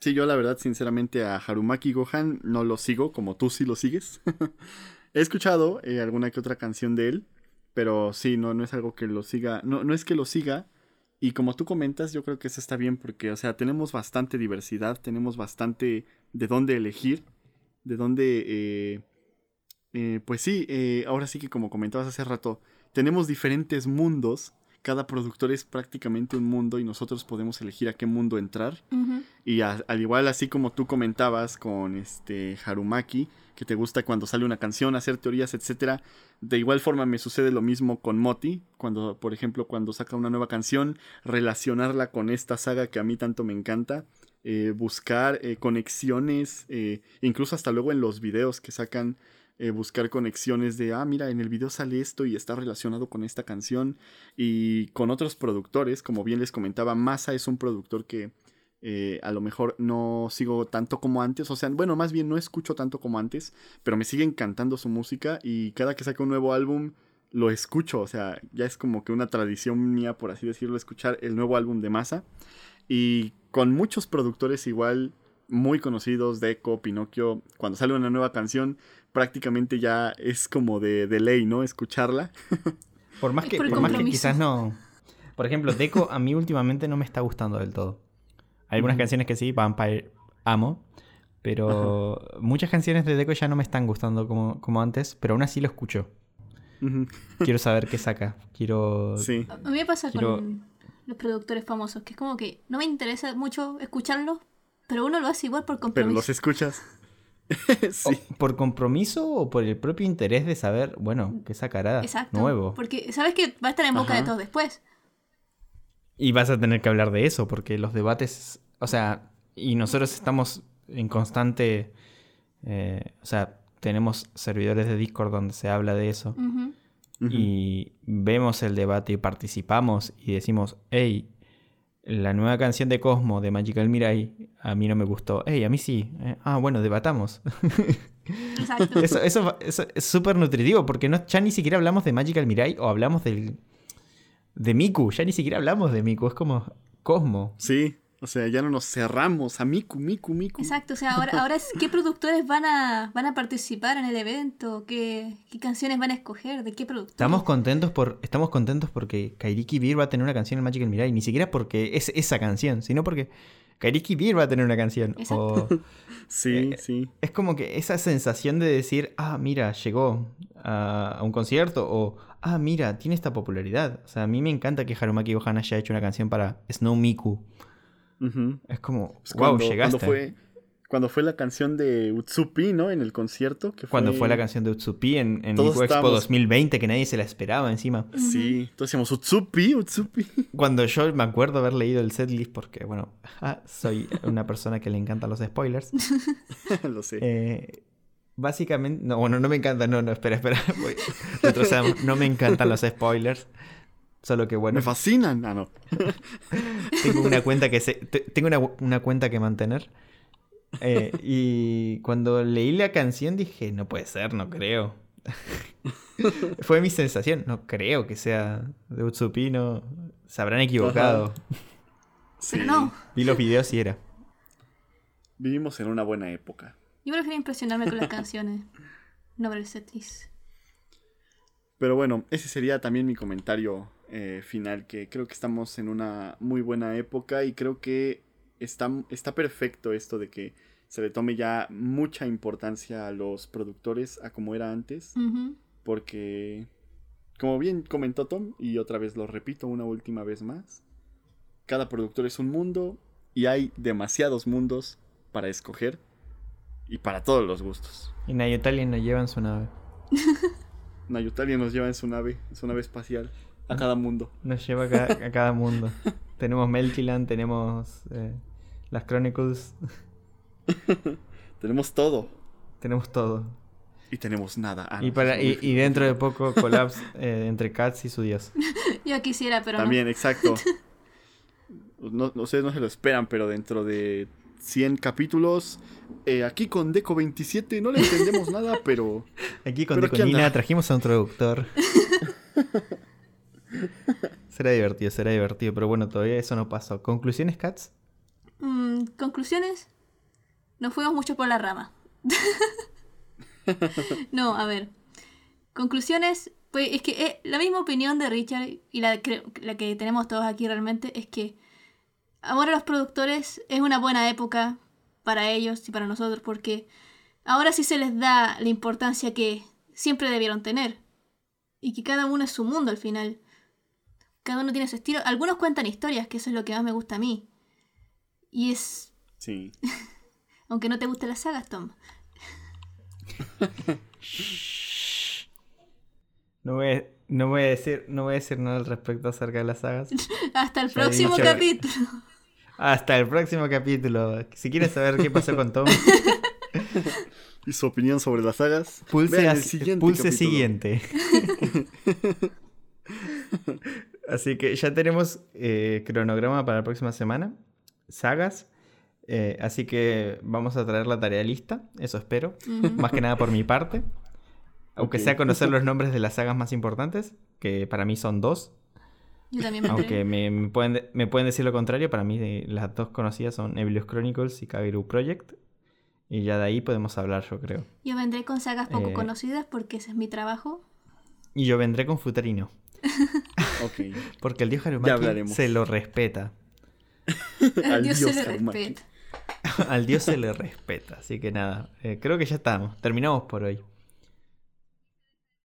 Sí, yo la verdad, sinceramente, a Harumaki Gohan no lo sigo como tú sí lo sigues. He escuchado eh, alguna que otra canción de él, pero sí, no, no es algo que lo siga. No, no es que lo siga. Y como tú comentas, yo creo que eso está bien porque, o sea, tenemos bastante diversidad, tenemos bastante de dónde elegir, de dónde... Eh, eh, pues sí, ahora sí que como comentabas hace rato, tenemos diferentes mundos cada productor es prácticamente un mundo y nosotros podemos elegir a qué mundo entrar. Y al igual así como tú comentabas con este Harumaki, que te gusta cuando sale una canción, hacer teorías, etcétera, de igual forma me sucede lo mismo con Moti, cuando por ejemplo cuando saca una nueva canción, relacionarla con esta saga que a mí tanto me encanta. Eh, buscar eh, conexiones, eh, incluso hasta luego en los videos que sacan eh, buscar conexiones de, ah, mira, en el video sale esto y está relacionado con esta canción. Y con otros productores, como bien les comentaba, Masa es un productor que eh, a lo mejor no sigo tanto como antes. O sea, bueno, más bien no escucho tanto como antes, pero me sigue encantando su música y cada que saca un nuevo álbum lo escucho. O sea, ya es como que una tradición mía, por así decirlo, escuchar el nuevo álbum de Masa. Y con muchos productores igual muy conocidos, Deco, Pinocchio, cuando sale una nueva canción, prácticamente ya es como de, ley, ¿no? Escucharla. Por más que, por, más que quizás no. Por ejemplo, Deco a mí últimamente no me está gustando del todo. Hay algunas canciones que sí, Vampire amo. Pero muchas canciones de Deco ya no me están gustando como, como antes, pero aún así lo escucho. Quiero saber qué saca. Quiero. Sí. A mí me pasa con los productores famosos, que es como que no me interesa mucho escucharlos, pero uno lo hace igual por compromiso. Pero los escuchas. sí. ¿Por compromiso o por el propio interés de saber, bueno, qué sacará Exacto, nuevo? Porque sabes que va a estar en boca de todos después. Y vas a tener que hablar de eso, porque los debates, o sea, y nosotros estamos en constante, eh, o sea, tenemos servidores de Discord donde se habla de eso. Y vemos el debate y participamos y decimos, hey, la nueva canción de Cosmo de Magical Mirai a mí no me gustó. Ey, a mí sí. Eh, ah, bueno, debatamos. Exacto. eso, eso, es súper nutritivo porque no, ya ni siquiera hablamos de Magical Mirai o hablamos del, de Miku. Ya ni siquiera hablamos de Miku. Es como Cosmo. Sí. O sea, ya no nos cerramos a Miku, Miku, Miku. Exacto, o sea, ahora, ahora es qué productores van a, van a participar en el evento, ¿Qué, qué canciones van a escoger, de qué productores. Estamos contentos por, estamos contentos porque Kairiki Beer va a tener una canción en Magical Mirai, ni siquiera porque es esa canción, sino porque Kairiki Beer va a tener una canción. sí, eh, sí. Es como que esa sensación de decir, ah, mira, llegó a, a, un concierto, o ah, mira, tiene esta popularidad. O sea, a mí me encanta que Harumaki Gohan haya hecho una canción para Snow Miku. Es como, wow, cuando, llegaste. Cuando fue, cuando fue la canción de Utsupi, ¿no? En el concierto. Que Cuando fue la canción de Utsupi en, en Expo 2020, que nadie se la esperaba encima. Sí, entonces decíamos Utsupi, Utsupi. Cuando yo me acuerdo haber leído el setlist, porque, bueno, soy una persona que le encantan los spoilers. Lo sé. Eh, básicamente, no, bueno, no me encanta, no, no, espera, espera. No me encantan los spoilers. Solo que bueno. Me fascinan. Ah, no. tengo una cuenta que se, tengo una, cuenta que mantener. Eh, y cuando leí la canción dije, no puede ser, no creo. Fue mi sensación, no creo que sea de Utsupino. Se habrán equivocado. Sí. no. Vi los videos y era. Vivimos en una buena época. Yo prefiero impresionarme con las canciones, no ver el setlist. Pero bueno, ese sería también mi comentario eh, final, que creo que estamos en una muy buena época y creo que está, está perfecto esto de que se le tome ya mucha importancia a los productores a como era antes, porque, como bien comentó Tom, y otra vez lo repito una última vez más, cada productor es un mundo y hay demasiados mundos para escoger y para todos los gustos. Y Nayutali nos lleva en su nave. Nayutali nos lleva en su nave, en su nave espacial. A cada mundo. Nos lleva a cada, mundo. tenemos Meltyland, tenemos eh, las Chronicles. tenemos todo. Tenemos todo. Y tenemos nada. Ah, y, no, para, y, y dentro de poco colapse eh, entre Cats y su dios. Yo quisiera, pero También, exacto. No, no sé, no se lo esperan, pero dentro de 100 capítulos, eh, aquí con Deco 27 no le entendemos nada, pero Aquí con Deconina anda. trajimos a un traductor. será divertido, será divertido, pero bueno, todavía eso no pasó. ¿Conclusiones, Cats? Mm, Conclusiones. Nos fuimos mucho por la rama. no, a ver. Conclusiones. Pues es que eh, la misma opinión de Richard y la, la que tenemos todos aquí realmente es que ahora los productores es una buena época para ellos y para nosotros porque ahora sí se les da la importancia que siempre debieron tener y que cada uno es su mundo al final. Cada uno tiene su estilo. Algunos cuentan historias, que eso es lo que más me gusta a mí. Y es sí. aunque no te gusten las sagas, Tom. No voy, a, no voy a decir, no voy a decir nada al respecto acerca de las sagas. Hasta el Ya próximo dicho- capítulo. Hasta el próximo capítulo. Si quieres saber qué pasó con Tom, Y su opinión sobre las sagas. pulse, vean a- el siguiente pulse capítulo. siguiente. Así que ya tenemos eh, cronograma para la próxima semana. Sagas. Eh, así que vamos a traer la tarea lista. Eso espero. Más que nada por mi parte. Aunque sea conocer los nombres de las sagas más importantes, que para mí son dos. Yo también me Aunque me, me pueden, de- me pueden decir lo contrario, para mí las dos conocidas son Evilius Chronicles y Kageru Project. Y ya de ahí podemos hablar, yo creo. Yo vendré con sagas poco Eh, conocidas porque ese es mi trabajo. Y yo vendré con Futarino. Ok. Porque el dios Harumaki se lo respeta. Al Dios se Dios le respeta. Al dios se le respeta. Así que nada, eh, creo que ya estamos. Terminamos por hoy.